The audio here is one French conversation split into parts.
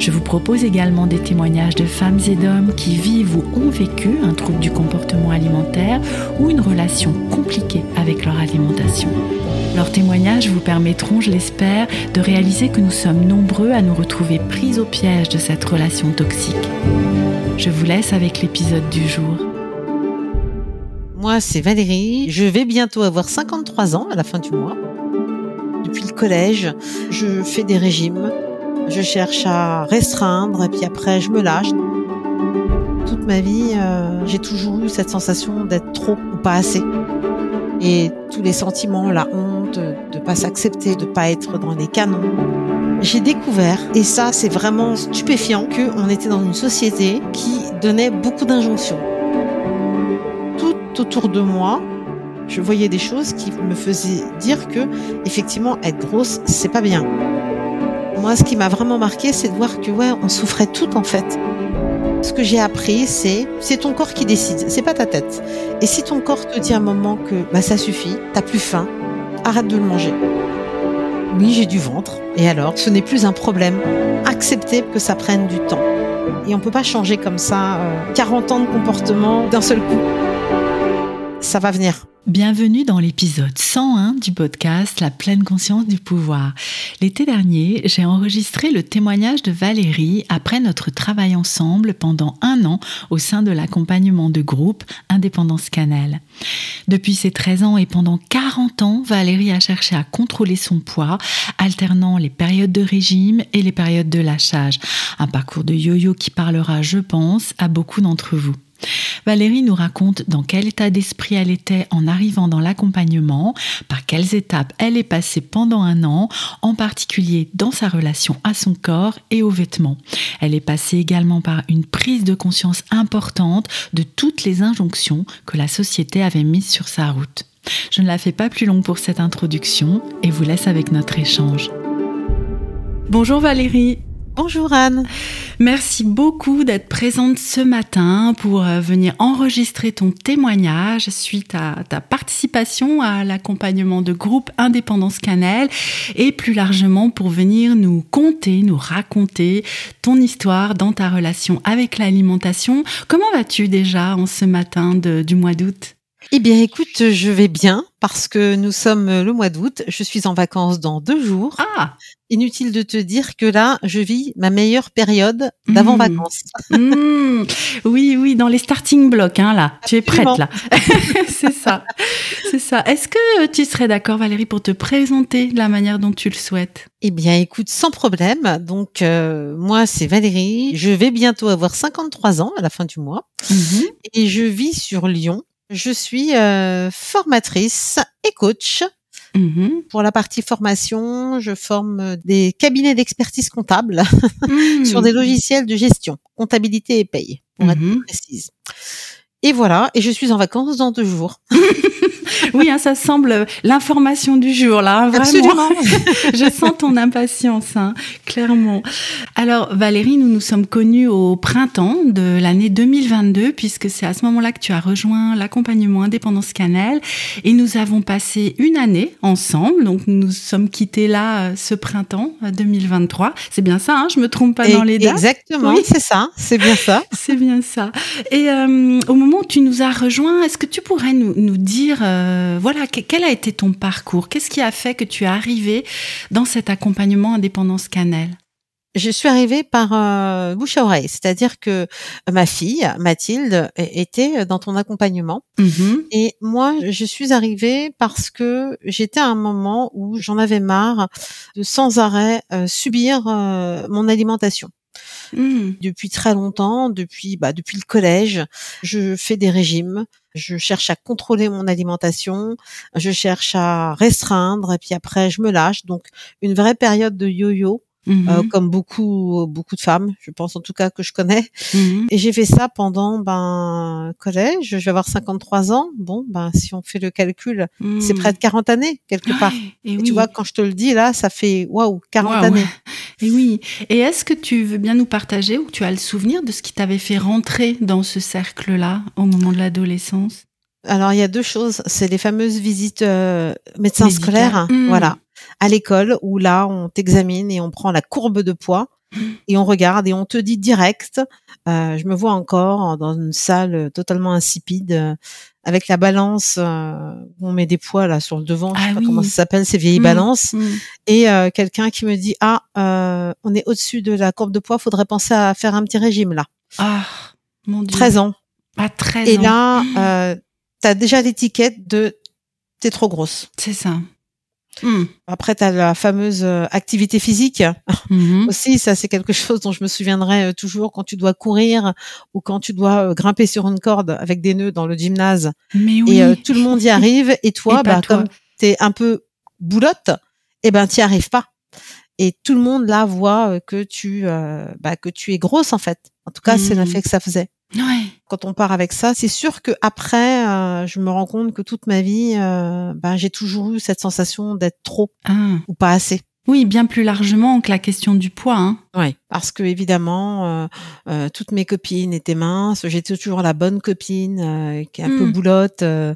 Je vous propose également des témoignages de femmes et d'hommes qui vivent ou ont vécu un trouble du comportement alimentaire ou une relation compliquée avec leur alimentation. Leurs témoignages vous permettront, je l'espère, de réaliser que nous sommes nombreux à nous retrouver pris au piège de cette relation toxique. Je vous laisse avec l'épisode du jour. Moi, c'est Valérie. Je vais bientôt avoir 53 ans à la fin du mois. Depuis le collège, je fais des régimes. Je cherche à restreindre et puis après, je me lâche. Toute ma vie, euh, j'ai toujours eu cette sensation d'être trop ou pas assez. Et tous les sentiments, la honte, de pas s'accepter, de pas être dans les canons. J'ai découvert, et ça c'est vraiment stupéfiant, qu'on était dans une société qui donnait beaucoup d'injonctions. Tout autour de moi, je voyais des choses qui me faisaient dire que effectivement être grosse c'est pas bien. Moi ce qui m'a vraiment marqué c'est de voir que ouais on souffrait tout en fait. Ce que j'ai appris c'est c'est ton corps qui décide, c'est pas ta tête. Et si ton corps te dit à un moment que bah ça suffit, t'as plus faim, arrête de le manger. Oui, j'ai du ventre. Et alors, ce n'est plus un problème. Accepter que ça prenne du temps. Et on peut pas changer comme ça euh, 40 ans de comportement d'un seul coup. Ça va venir. Bienvenue dans l'épisode 101 du podcast La pleine conscience du pouvoir. L'été dernier, j'ai enregistré le témoignage de Valérie après notre travail ensemble pendant un an au sein de l'accompagnement de groupe Indépendance Cannelle. Depuis ses 13 ans et pendant 40 ans, Valérie a cherché à contrôler son poids, alternant les périodes de régime et les périodes de lâchage. Un parcours de yo-yo qui parlera, je pense, à beaucoup d'entre vous. Valérie nous raconte dans quel état d'esprit elle était en arrivant dans l'accompagnement, par quelles étapes elle est passée pendant un an, en particulier dans sa relation à son corps et aux vêtements. Elle est passée également par une prise de conscience importante de toutes les injonctions que la société avait mises sur sa route. Je ne la fais pas plus longue pour cette introduction et vous laisse avec notre échange. Bonjour Valérie. Bonjour Anne. Merci beaucoup d'être présente ce matin pour euh, venir enregistrer ton témoignage suite à ta participation à l'accompagnement de groupe Indépendance Cannelle et plus largement pour venir nous conter, nous raconter ton histoire dans ta relation avec l'alimentation. Comment vas-tu déjà en ce matin du mois d'août? Eh bien, écoute, je vais bien parce que nous sommes le mois d'août. Je suis en vacances dans deux jours. Ah Inutile de te dire que là, je vis ma meilleure période d'avant vacances. Mmh. Oui, oui, dans les starting blocks, hein, là. Tu es prête, là. c'est ça. C'est ça. Est-ce que tu serais d'accord, Valérie, pour te présenter de la manière dont tu le souhaites? Eh bien, écoute, sans problème. Donc, euh, moi, c'est Valérie. Je vais bientôt avoir 53 ans à la fin du mois. Mmh. Et je vis sur Lyon. Je suis euh, formatrice et coach. Mmh. Pour la partie formation, je forme des cabinets d'expertise comptable Mmh. sur des logiciels de gestion, comptabilité et paye, pour être Mhm. plus précise. Et voilà, et je suis en vacances dans deux jours. Oui, hein, ça semble l'information du jour, là, hein, vraiment. Absolument. Je sens ton impatience, hein, clairement. Alors, Valérie, nous nous sommes connus au printemps de l'année 2022, puisque c'est à ce moment-là que tu as rejoint l'accompagnement Indépendance Cannelle. Et nous avons passé une année ensemble. Donc, nous nous sommes quittés là euh, ce printemps euh, 2023. C'est bien ça, hein, je me trompe pas dans les dates. Exactement, Oui. c'est ça, c'est bien ça. C'est bien ça. Et euh, au moment où tu nous as rejoints, est-ce que tu pourrais nous, nous dire, euh, voilà, que- quel a été ton parcours? Qu'est-ce qui a fait que tu es arrivé dans cet accompagnement Indépendance Cannelle? Je suis arrivée par euh, bouche à oreille, c'est-à-dire que ma fille, Mathilde, était dans ton accompagnement. Mhm. Et moi, je suis arrivée parce que j'étais à un moment où j'en avais marre de sans arrêt euh, subir euh, mon alimentation. Mhm. Depuis très longtemps, depuis bah, depuis le collège, je fais des régimes. Je cherche à contrôler mon alimentation, je cherche à restreindre et puis après je me lâche. Donc une vraie période de yo-yo Mhm. Euh, comme beaucoup beaucoup de femmes, je pense en tout cas que je connais. Mhm. Et j'ai fait ça pendant ben collège. Je vais avoir 53 ans. Bon, ben si on fait le calcul, c'est près de 40 années quelque part. et, tu vois, quand je te le dis là, ça fait waouh 40 années. Et oui. Et est-ce que tu veux bien nous partager ou tu as le souvenir de ce qui t'avait fait rentrer dans ce cercle-là au moment de l'adolescence? Alors il y a deux choses, c'est les fameuses visites euh, médecins scolaires, mmh. voilà, à l'école où là on t'examine et on prend la courbe de poids mmh. et on regarde et on te dit direct. Euh, je me vois encore dans une salle totalement insipide euh, avec la balance euh, où on met des poids là sur le devant, je sais ah pas comment ça s'appelle ces vieilles mmh. balances et quelqu'un qui me dit ah on est au-dessus de la courbe de poids, faudrait penser à faire un petit régime là. Ah mon dieu. 13 ans. Ah 13 et là t'as déjà l'étiquette de t'es trop grosse. C'est ça. Hmm. Après, tu as la fameuse euh, activité physique. Mm-hmm. Aussi, ça, c'est quelque chose dont je me souviendrai euh, toujours quand tu dois courir ou quand tu dois euh, grimper sur une corde avec des nœuds dans le gymnase. Mais oui. Et tout le monde y arrive. Et toi, bah, comme tu es un peu boulotte, eh ben, t'y arrives pas. Et tout le monde là voit que tu, bah, que tu es grosse, en fait. En tout cas, c'est l'effet mm-hmm. que ça faisait. Ouais. Quand on part avec ça, c'est sûr que après, euh, je me rends compte que toute ma vie, euh, ben, j'ai toujours eu cette sensation d'être trop ah. ou pas assez. Oui, bien plus largement que la question du poids. Hein. Oui, parce que évidemment, euh, euh, toutes mes copines étaient minces. J'étais toujours la bonne copine euh, qui est un peu hmm. boulotte. Euh,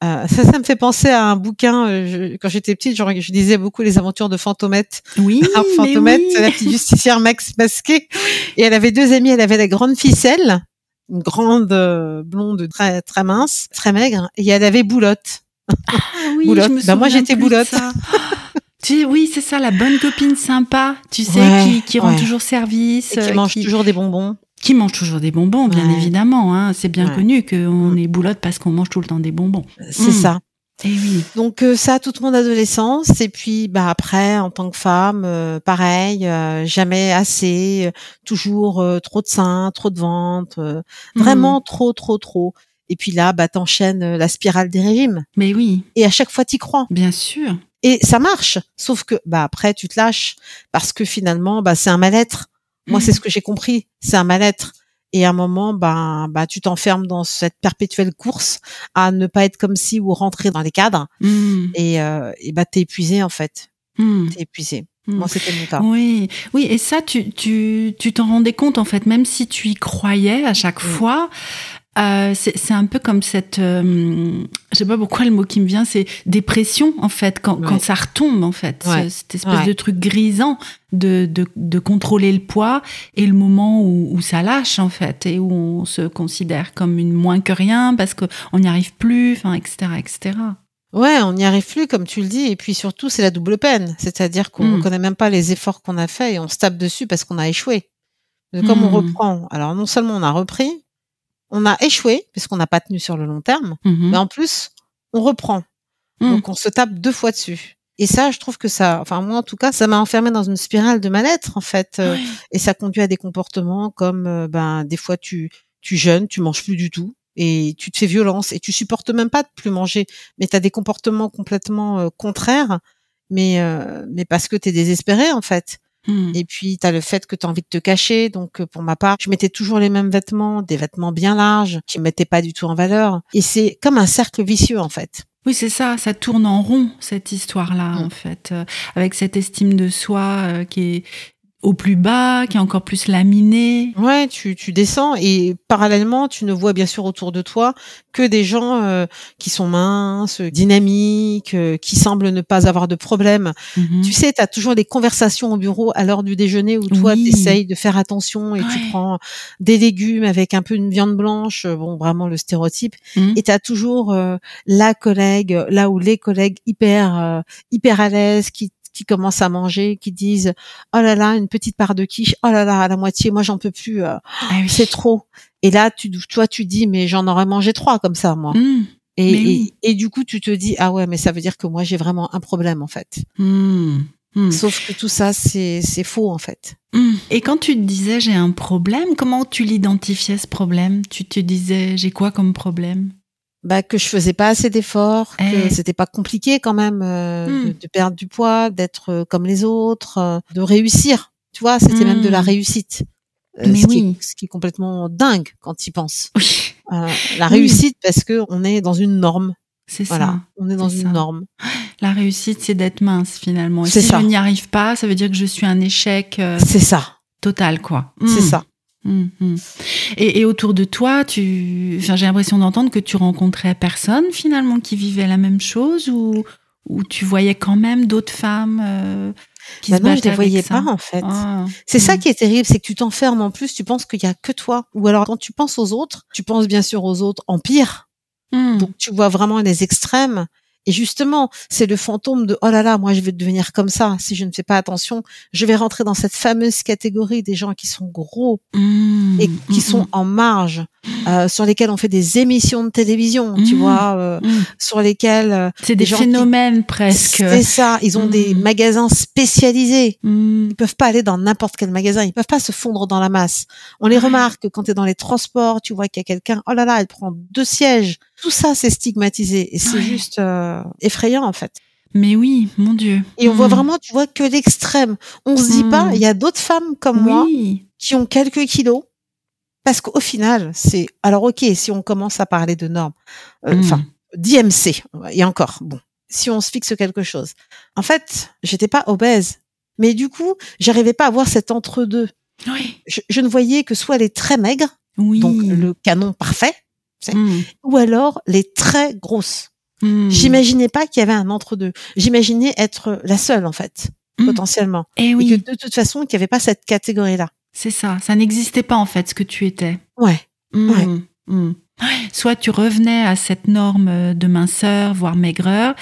ça, ça me fait penser à un bouquin. Je, quand j'étais petite, je, je, lisais beaucoup les aventures de Fantomette. Oui, Alors, Fantomette, la petite justicière Max masquée. Et elle avait deux amis. Elle avait la grande ficelle une grande euh, blonde très très mince, très maigre, et elle avait boulotte. Ah oui, boulotte. Je me bah, moi j'étais boulotte. tu, oui, c'est ça, la bonne copine sympa, tu sais, qui, qui rend toujours service, et qui euh, mange toujours des bonbons. Qui mange toujours des bonbons, bien évidemment. Hein. C'est bien connu qu'on mm. est boulotte parce qu'on mange tout le temps des bonbons. C'est mm. ça. Et eh oui. Donc euh, ça toute mon adolescence. Et puis bah après en tant que femme euh, pareil euh, jamais assez toujours trop de seins trop de ventre vraiment mmh. trop trop trop. Et puis là bah t'enchaînes la spirale des régimes. Mais oui. Et à chaque fois t'y crois. Bien sûr. Et ça marche. Sauf que bah après tu te lâches. Parce que finalement bah c'est un mal-être. Moi c'est mmh. ce que j'ai compris. C'est un mal-être et à un moment, ben, bah, tu t'enfermes dans cette perpétuelle course à ne pas être comme si ou rentrer dans les cadres. Mmh. Et, euh, et bah, t'es épuisé en fait. Mmh. T'es épuisé. Mmh. Moi, c'était mon cas. Oui, oui, et ça, tu, tu, tu t'en rendais compte en fait, même si tu y croyais à chaque fois, euh, c'est un peu comme cette, euh, je sais pas pourquoi le mot qui me vient, c'est dépression en fait, quand, quand ça retombe en fait, cette espèce de truc grisant de, de, de, contrôler le poids et le moment où, où, ça lâche en fait et où on se considère comme une moins que rien parce qu'on n'y arrive plus, enfin etc etc. Ouais, on n'y arrive plus comme tu le dis et puis surtout c'est la double peine, c'est-à-dire qu'on ne mm. connaît même pas les efforts qu'on a fait et on se tape dessus parce qu'on a échoué. Comme on mm. reprend, alors non seulement on a repris, on a échoué puisqu'on n'a pas tenu sur le long terme, mhm. mais en plus, on reprend. Mhm. Donc on se tape deux fois dessus. Et ça, je trouve que ça, enfin moi en tout cas, ça m'a enfermé dans une spirale de mal-être en fait, euh, et ça conduit à des comportements comme euh, ben des fois tu tu jeûnes, tu manges plus du tout et tu te fais violence et tu supportes même pas de plus manger, mais tu as des comportements complètement euh, contraires, mais mais parce que tu es désespéré en fait. Hmm. Et puis, tu as le fait que tu as envie de te cacher. Donc, euh, pour ma part, je mettais toujours les mêmes vêtements, des vêtements bien larges, qui me mettaient pas du tout en valeur. Et c'est comme un cercle vicieux, en fait. Oui, c'est ça, ça tourne en rond, cette histoire-là, hmm. en fait, euh, avec cette estime de soi euh, qui est au plus bas, qui est encore plus laminé. Ouais, tu, tu descends et parallèlement, tu ne vois bien sûr autour de toi que des gens euh, qui sont minces, dynamiques, euh, qui semblent ne pas avoir de problème. Mhm. Tu sais, tu as toujours des conversations au bureau à l'heure du déjeuner où toi, tu essayes de faire attention et tu prends des légumes avec un peu de viande blanche, bon, vraiment le stéréotype. Mhm. Et tu as toujours euh, la collègue, là où les collègues hyper, hyper à l'aise, qui qui commencent à manger, qui disent oh là là une petite part de quiche, oh là là à la moitié, moi j'en peux plus, euh, ah c'est trop. Et là tu toi tu dis mais j'en aurais mangé trois comme ça moi. Mmh. Et, et, du coup tu te dis ah ouais mais ça veut dire que moi j'ai vraiment un problème en fait. Mmh. Mmh. Sauf que tout ça c'est c'est faux en fait. Et quand tu te disais j'ai un problème, comment tu l'identifiais ce problème? Tu te disais j'ai quoi comme problème? Bah, que je faisais pas assez d'efforts, que Eh. c'était pas compliqué quand même euh, Hmm. de, de perdre du poids, d'être euh, comme les autres, euh, de réussir. Tu vois, c'était même de la Hmm. réussite. Euh, Mais ce, qui oui. est, ce qui est complètement dingue quand tu y penses. Oui, Euh, la Oui. réussite parce que on est dans une norme. c'est Voilà, ça. on est dans une ça. norme. La réussite, c'est d'être mince finalement. Et si ça. je n'y arrive pas, ça veut dire que je suis un échec C'est ça, total, quoi. c'est Mm. ça. Mm, mm. Et, et autour de toi, tu, enfin, j'ai l'impression d'entendre que tu rencontrais personne finalement qui vivait la même chose ou, ou tu voyais quand même d'autres femmes euh, qui Bah se non, je les voyais ça. pas en fait. Ah. C'est ça Mm. qui est terrible, c'est que tu t'enfermes en plus, tu penses qu'il y a que toi. Ou alors quand tu penses aux autres, tu penses bien sûr aux autres en pire. Donc tu vois vraiment les extrêmes. Et justement, c'est le fantôme de oh là là, moi je vais devenir comme ça. Si je ne fais pas attention, je vais rentrer dans cette fameuse catégorie des gens qui sont gros Mm. et qui sont mm. en marge, euh, sur lesquels on fait des émissions de télévision, tu Mm. vois, euh, Mm. sur lesquels euh, C'est des qui- phénomènes presque. c'est ça. Ils ont des Mm. magasins spécialisés. Ils peuvent pas aller dans n'importe quel magasin. Ils peuvent pas se fondre dans la masse. On les remarque quand tu es dans les transports, tu vois qu'il y a quelqu'un, oh là là, elle prend deux sièges. Tout ça, c'est stigmatisé. Et c'est Ouais. juste euh, effrayant, en fait. Mais oui, mon Dieu. Et on voit vraiment, tu vois, que l'extrême. On se dit pas, il y a d'autres femmes comme moi Oui. qui ont quelques kilos. Parce qu'au final, c'est, alors ok, si on commence à parler de normes, euh, Mm. enfin, d'IMC, et encore, bon, si on se fixe quelque chose. En fait, j'étais pas obèse. Mais du coup, j'arrivais pas à voir cet entre-deux. Oui. Je, je ne voyais que soit les très maigres, Oui. donc le canon parfait, Mm. ou alors les très grosses. Mm. J'imaginais pas qu'il y avait un entre-deux. J'imaginais être la seule, en fait, potentiellement. Eh Et oui, que de toute façon, qu'il n'y avait pas cette catégorie-là. C'est ça. Ça n'existait pas en fait ce que tu étais. Ouais. Mm. Ouais. Mm. Soit tu revenais à cette norme euh, de minceur, voire maigreur,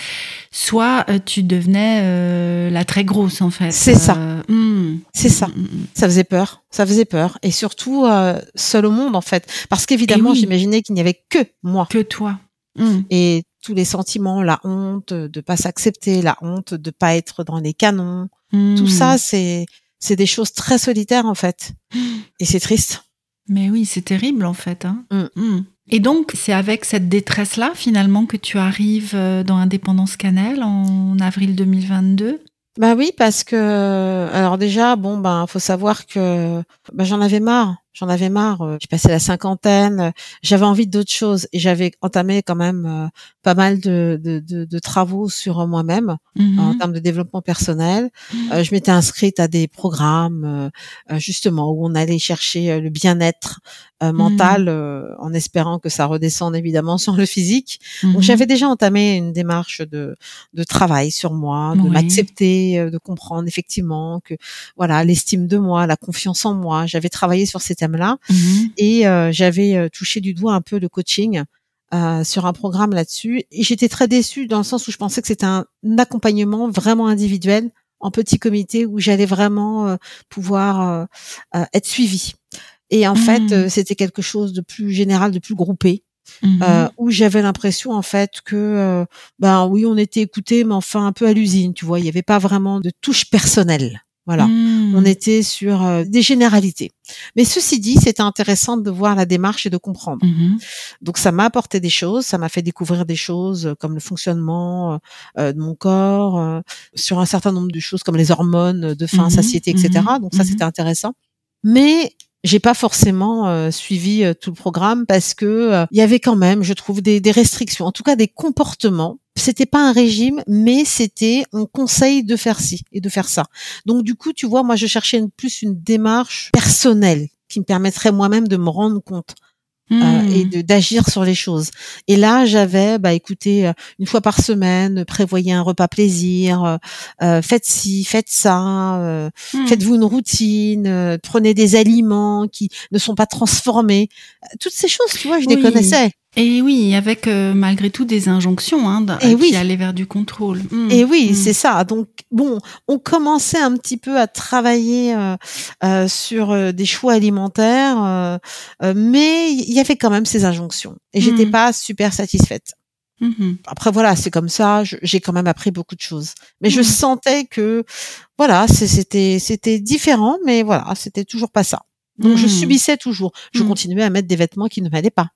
soit euh, tu devenais euh, la très grosse en fait. C'est ça. Euh, mm. C'est ça. Mm, mm, mm. Ça faisait peur. Ça faisait peur. Et surtout, euh, seule au monde, en fait. Parce qu'évidemment, oui. j'imaginais qu'il n'y avait que moi. Que toi. Et tous les sentiments, la honte de pas s'accepter, la honte de pas être dans les canons. Tout ça, c'est, c'est des choses très solitaires, en fait. Et c'est triste. Mais oui, c'est terrible en fait. hein. Mm. Mm. Et donc, c'est avec cette détresse-là, finalement, que tu arrives euh, dans Indépendance Cannelle en avril 2022. Bah oui, parce que alors déjà, bon ben, faut savoir que ben, j'en avais marre. J'en avais marre. euh, J'ai passé la cinquantaine. euh, J'avais envie d'autres choses et j'avais entamé quand même euh, pas mal de, de, de, de travaux sur moi-même en termes de développement personnel. Euh, je m'étais inscrite à des programmes justement où on allait chercher le bien-être euh, mental euh, en espérant que ça redescende évidemment sur le physique. Mhm. Donc j'avais déjà entamé une démarche de, de travail sur moi, de Oui. m'accepter, euh, de comprendre effectivement que voilà l'estime de moi, la confiance en moi. J'avais travaillé sur ces thèmes-là Mhm. et euh, j'avais euh, touché du doigt un peu le coaching euh, sur un programme là-dessus. Et j'étais très déçue dans le sens où je pensais que c'était un accompagnement vraiment individuel en petit comité où j'allais vraiment euh, pouvoir euh, être suivie. Et en Mhm. fait, euh, c'était quelque chose de plus général, de plus groupé. Mhm. euh, où j'avais l'impression en fait que euh, ben oui on était écouté mais enfin un peu à l'usine tu vois. Il y avait pas vraiment de touche personnelle. Voilà. Mhm. on était sur euh, des généralités. Mais ceci dit c'était intéressant de voir la démarche et de comprendre. Mhm. donc ça m'a apporté des choses. Ça m'a fait découvrir des choses euh, comme le fonctionnement euh, de mon corps euh, sur un certain nombre de choses comme les hormones de faim Mhm, satiété etc donc ça c'était intéressant. Mais j'ai pas forcément euh, suivi euh, tout le programme parce que euh, il y avait quand même, je trouve, des, des restrictions, en tout cas des comportements. C'était pas un régime, mais c'était on conseille de faire ci et de faire ça. Donc du coup, tu vois, moi je cherchais une- plus une démarche personnelle qui me permettrait moi-même de me rendre compte euh, et de d'agir sur les choses. Et là, j'avais, bah, écoutez, euh, une fois par semaine, prévoyez un repas plaisir, euh, euh, faites ci, faites ça, euh, Mhm. faites-vous une routine, euh, prenez des aliments qui ne sont pas transformés. Toutes ces choses, tu vois, je les connaissais. Et oui, avec euh, malgré tout des injonctions hein, Et qui oui. allaient vers du contrôle. Mhm. Et oui, Mhm. c'est ça. Donc bon, on commençait un petit peu à travailler euh, euh, sur euh, des choix alimentaires, euh, euh, mais il y avait quand même ces injonctions. Et j'étais Mhm. pas super satisfaite. Mhm. Après voilà, c'est comme ça. J'ai quand même appris beaucoup de choses, mais je sentais que voilà, c'était c'était différent, mais voilà, c'était toujours pas ça. Donc je subissais toujours. Je continuais à mettre des vêtements qui ne m'allaient pas.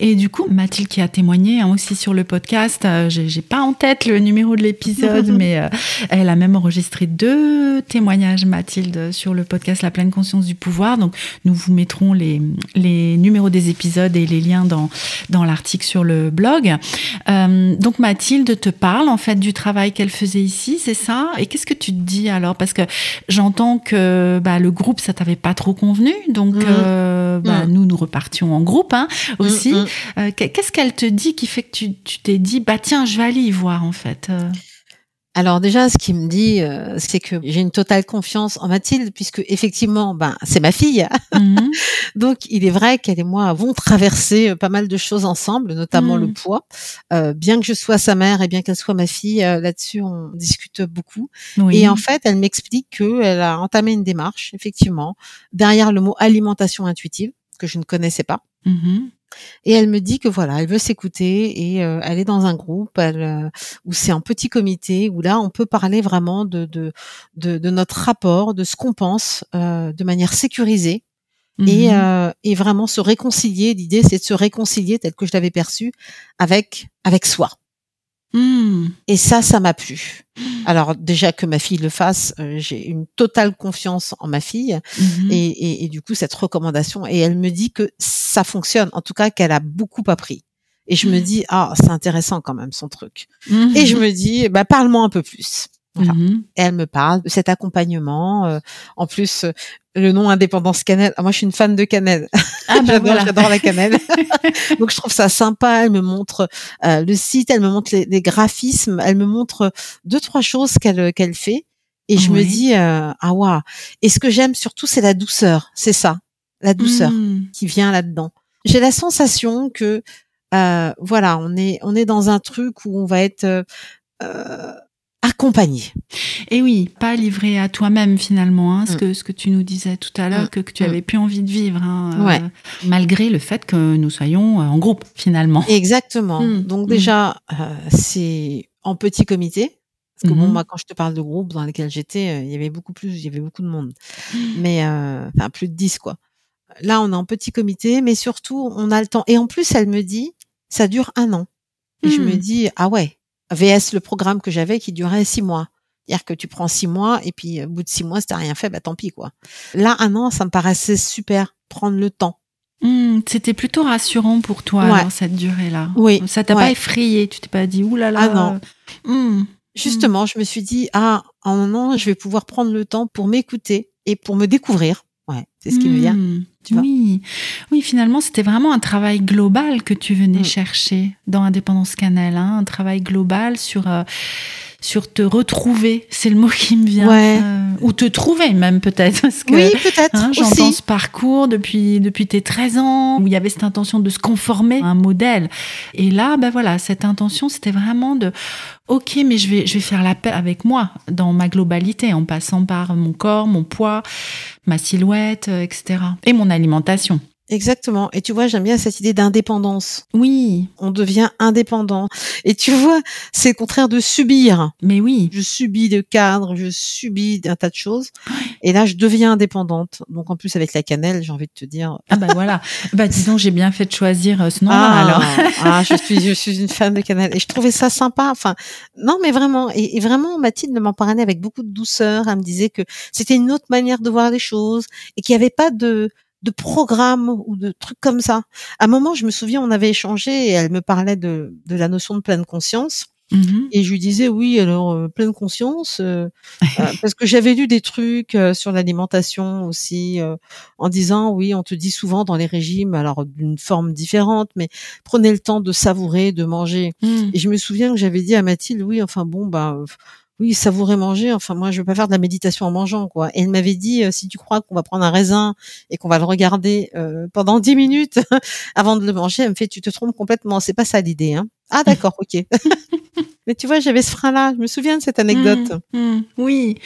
Et du coup, Mathilde qui a témoigné hein, aussi sur le podcast, euh, j'ai pas en tête le numéro de l'épisode, mais euh, elle a même enregistré deux témoignages, Mathilde, sur le podcast La pleine conscience du pouvoir. Donc, nous vous mettrons les, les numéros des épisodes et les liens dans, dans l'article sur le blog. Euh, donc, Mathilde te parle en fait du travail qu'elle faisait ici, c'est ça? Et qu'est-ce que tu te dis alors? Parce que j'entends que bah, le groupe, ça t'avait pas trop convenu, donc mmh. euh, bah, mmh. nous, nous repartions en groupe hein, aussi. Mmh, euh, qu'est-ce qu'elle te dit qui fait que tu t'es dit, bah tiens, je vais aller y voir en fait euh? Alors déjà, ce qui me dit, euh, c'est que j'ai une totale confiance en Mathilde, puisque effectivement, ben c'est ma fille. Mhm. Donc il est vrai qu'elle et moi avons traversé pas mal de choses ensemble, notamment le mhm. poids. bien que je sois sa mère et bien qu'elle soit ma fille, là-dessus on discute beaucoup. Et en fait, elle m'explique qu'elle a entamé une démarche, effectivement, derrière le mot alimentation intuitive que je ne connaissais pas. Mhm. Et elle me dit que voilà, elle veut s'écouter et euh, elle est dans un groupe elle, euh, où c'est un petit comité où là on peut parler vraiment de de, de, notre rapport, de ce qu'on pense euh, de manière sécurisée et, mmh et vraiment se réconcilier. L'idée c'est de se réconcilier tel que je l'avais perçu avec avec soi. Mmh. Et ça, ça m'a plu. Mmh. Alors déjà que ma fille le fasse, euh, j'ai une totale confiance en ma fille mmh. et, et, et, du coup cette recommandation et elle me dit que ça fonctionne, en tout cas qu'elle a beaucoup appris. Et je me dis ah c'est intéressant quand même son truc. Et je me dis bah parle-moi un peu plus. Et elle me parle de cet accompagnement. Euh, en plus, euh, le nom Indépendance Cannelle. Ah, moi, je suis une fan de cannelle. Ah, bah j'adore, la cannelle. Donc, je trouve ça sympa. Elle me montre euh, le site, elle me montre les, graphismes, elle me montre deux trois choses qu'elle qu'elle fait. Et je me dis ah waouh. Et ce que j'aime surtout, c'est la douceur. C'est ça, la douceur mmh. qui vient là-dedans. J'ai la sensation que voilà, on est on est dans un truc où on va être accompagné. Et oui, pas livré à toi-même finalement, hein, ce, mm. que, ce que tu nous disais tout à l'heure, mm. que, que, tu mm. avais plus envie de vivre, hein, euh, malgré le fait que nous soyons euh, en groupe finalement. Exactement. Donc déjà, euh, c'est en petit comité. Parce que bon, mm-hmm. moi, quand je te parle de groupe dans lequel j'étais, il y avait beaucoup plus, il y avait beaucoup de monde. Mais, enfin, plus de 10, quoi. Là, on est en petit comité, mais surtout, on a le temps. Et en plus, elle me dit, ça dure un an. Et je me dis, ah ouais, VS le programme que j'avais qui durait six mois. C'est-à-dire que tu prends six mois et puis au bout de six mois, si t'as rien fait, bah tant pis quoi. Là, un an, ça me paraissait super, prendre le temps. Hmm, c'était plutôt rassurant pour toi cette durée-là. Oui. Ça t'a pas effrayé, tu t'es pas dit oulala. Ah non. Hmm. Justement, je me suis dit ah en un an, je vais pouvoir prendre le temps pour m'écouter et pour me découvrir. Ouais, c'est ce qui me vient. Oui, oui, finalement, c'était vraiment un travail global que tu venais mm. chercher dans Indépendance Cannelle, hein, un travail global sur euh, sur te retrouver, c'est le mot qui me vient, euh, ou te trouver même peut-être. oui, peut-être. Hein, J'entends ce parcours depuis depuis tes 13 ans où il y avait cette intention de se conformer à un modèle. Et là, ben voilà, cette intention, c'était vraiment de ok, mais je vais, je vais faire la paix avec moi dans ma globalité, en passant par mon corps, mon poids, ma silhouette, euh, etc. Et mon alimentation. Exactement. Et tu vois, j'aime bien cette idée d'indépendance. Oui. On devient indépendant. Et tu vois, c'est le contraire de subir. Mais oui. Je subis de cadre, je subis un tas de choses. Et là, je deviens indépendante. Donc, en plus, avec la cannelle, j'ai envie de te dire. Ah, bah voilà. bah, disons, j'ai bien fait de choisir euh, ce nom-là, ah, alors. ah, je suis, je suis une fan de cannelle. Et je trouvais ça sympa. Enfin, non, mais vraiment. Et, vraiment, Mathilde m'en parlait avec beaucoup de douceur. Elle me disait que c'était une autre manière de voir les choses et qu'il n'y avait pas de, de programmes ou de trucs comme ça. À un moment, je me souviens, on avait échangé et elle me parlait de, de la notion de pleine conscience. Mm-hmm. Et je lui disais oui, alors euh, pleine conscience, euh, euh, parce que j'avais lu des trucs sur l'alimentation aussi, en disant oui, on te dit souvent dans les régimes, alors d'une forme différente, mais prenez le temps de savourer, de manger. Mm. Et je me souviens que j'avais dit à Mathilde oui, enfin bon bah oui, savourer manger. Enfin, moi, je veux pas faire de la méditation en mangeant, quoi. Et elle m'avait dit, euh, si tu crois qu'on va prendre un raisin et qu'on va le regarder euh, pendant dix minutes avant de le manger, elle me fait, tu te trompes complètement. C'est pas ça l'idée, hein. Ah, d'accord, ok. Mais tu vois, j'avais ce frein-là. Je me souviens de cette anecdote. Mmh, mmh. oui,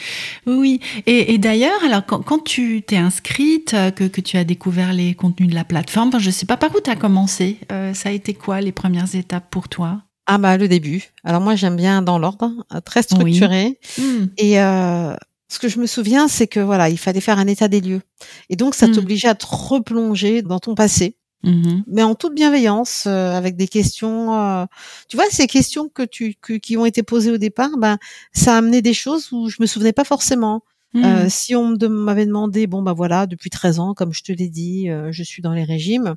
oui. Et, d'ailleurs, alors quand, tu t'es inscrite, euh, que, tu as découvert les contenus de la plateforme, je sais pas par où tu as commencé. ça a été quoi les premières étapes pour toi? Ah bah le début. Alors moi j'aime bien dans l'ordre, euh, très structuré. Hmm. Et euh, ce que je me souviens, c'est que voilà, il fallait faire un état des lieux. Et donc ça hmm. t'obligeait à te replonger dans ton passé. Mhm. mais en toute bienveillance, euh, avec des questions. euh, tu vois, ces questions que tu que- qui ont été posées au départ, ben ça a amené des choses où je me souvenais pas forcément. Mhm. Euh, si on m'avait demandé, bon bah voilà, depuis 13 ans, comme je te l'ai dit, euh, je suis dans les régimes.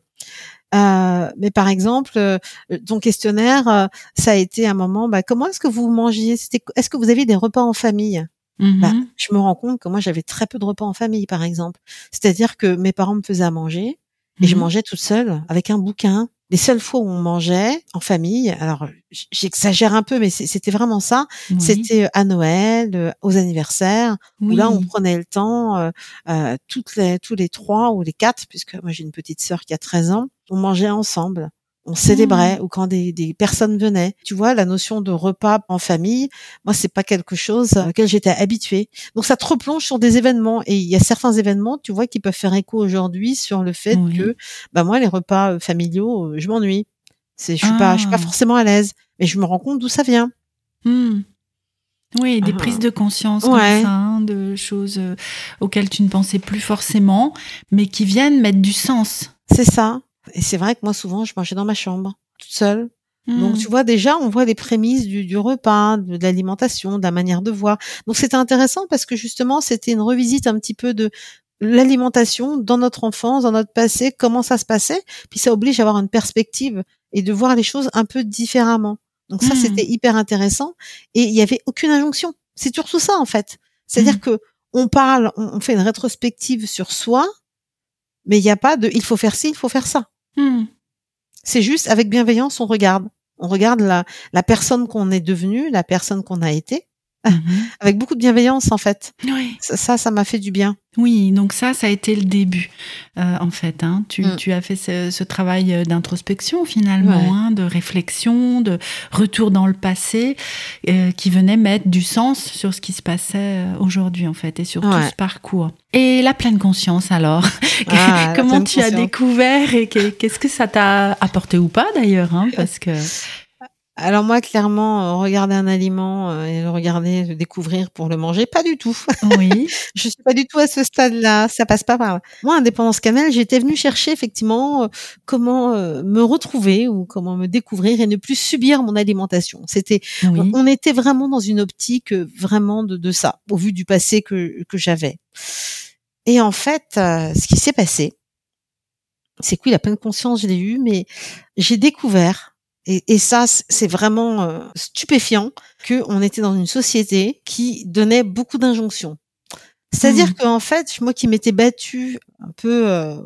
Euh, mais par exemple, euh, ton questionnaire, euh, ça a été un moment. Bah, comment est-ce que vous mangiez? C'était, est-ce que vous aviez des repas en famille? Mhm. bah, je me rends compte que moi j'avais très peu de repas en famille, par exemple. C'est-à-dire que mes parents me faisaient à manger et je Mhm. mangeais toute seule avec un bouquin. Les seules fois où on mangeait en famille, alors j'exagère un peu, mais c'était vraiment ça. Oui. C'était à Noël, euh, aux anniversaires, où là on prenait le temps, euh, euh, toutes les, tous les trois ou les quatre, puisque moi j'ai une petite sœur qui a 13 ans, on mangeait ensemble. On célébrait ou quand des, des personnes venaient. Tu vois, la notion de repas en famille, moi c'est pas quelque chose auquel j'étais habituée. Donc ça te replonge sur des événements et il y a certains événements, tu vois, qui peuvent faire écho aujourd'hui sur le fait Oui. que, bah moi les repas euh, familiaux, euh, je m'ennuie. C'est, je suis pas, je suis pas Ah. forcément à l'aise, mais je me rends compte d'où ça vient. Hmm. Oui, des Ah. prises de conscience Ouais. comme ça, hein, de choses euh, auxquelles tu ne pensais plus forcément, mais qui viennent mettre du sens. C'est ça. Et c'est vrai que moi souvent je mangeais dans ma chambre, toute seule. Donc Hmm. tu vois déjà, on voit les prémices du, du repas, de, de l'alimentation, de la manière de voir. Donc c'était intéressant parce que justement c'était une revisite un petit peu de l'alimentation dans notre enfance, dans notre passé, comment ça se passait. Puis ça oblige à avoir une perspective et de voir les choses un peu différemment. Donc ça Mhm. c'était hyper intéressant et il y avait aucune injonction. C'est surtout ça en fait. C'est-à-dire Mhm. que on parle, on, on fait une rétrospective sur soi, mais il n'y a pas de il faut faire ci, il faut faire ça. Hmm. C'est juste avec bienveillance, on regarde. On regarde la, personne qu'on est devenue, la personne qu'on a été. avec beaucoup de bienveillance en fait. Oui. Ça, ça m'a fait du bien. Oui, donc ça, ça a été le début, euh, en fait. Hein. Tu, Mm. tu as fait ce, ce travail euh, d'introspection, finalement, Ouais. hein, de réflexion, de retour dans le passé, euh, qui venait mettre du sens sur ce qui se passait aujourd'hui, en fait, et sur tout ce parcours. Et la pleine conscience, alors? Ah, Comment tu as découvert et que- qu'est-ce que ça t'a apporté ou pas, d'ailleurs hein, Parce que... Alors moi, clairement, euh, regarder un aliment euh, et le regarder, le découvrir pour le manger, pas du tout. Oui. je suis pas du tout à ce stade-là. Ça passe pas par là. Moi, Indépendance Cannelle, j'étais venue chercher effectivement euh, comment me retrouver ou comment me découvrir et ne plus subir mon alimentation. C'était oui. on, était vraiment dans une optique vraiment de, de ça, au vu du passé que, que j'avais. Et en fait, ce qui s'est passé, c'est que oui, la pleine conscience, je l'ai eu, mais j'ai découvert, et, et ça, c'est vraiment euh, stupéfiant, que on était dans une société qui donnait beaucoup d'injonctions. C'est-à-dire Mhm. qu'en fait, moi qui m'étais battue un peu euh,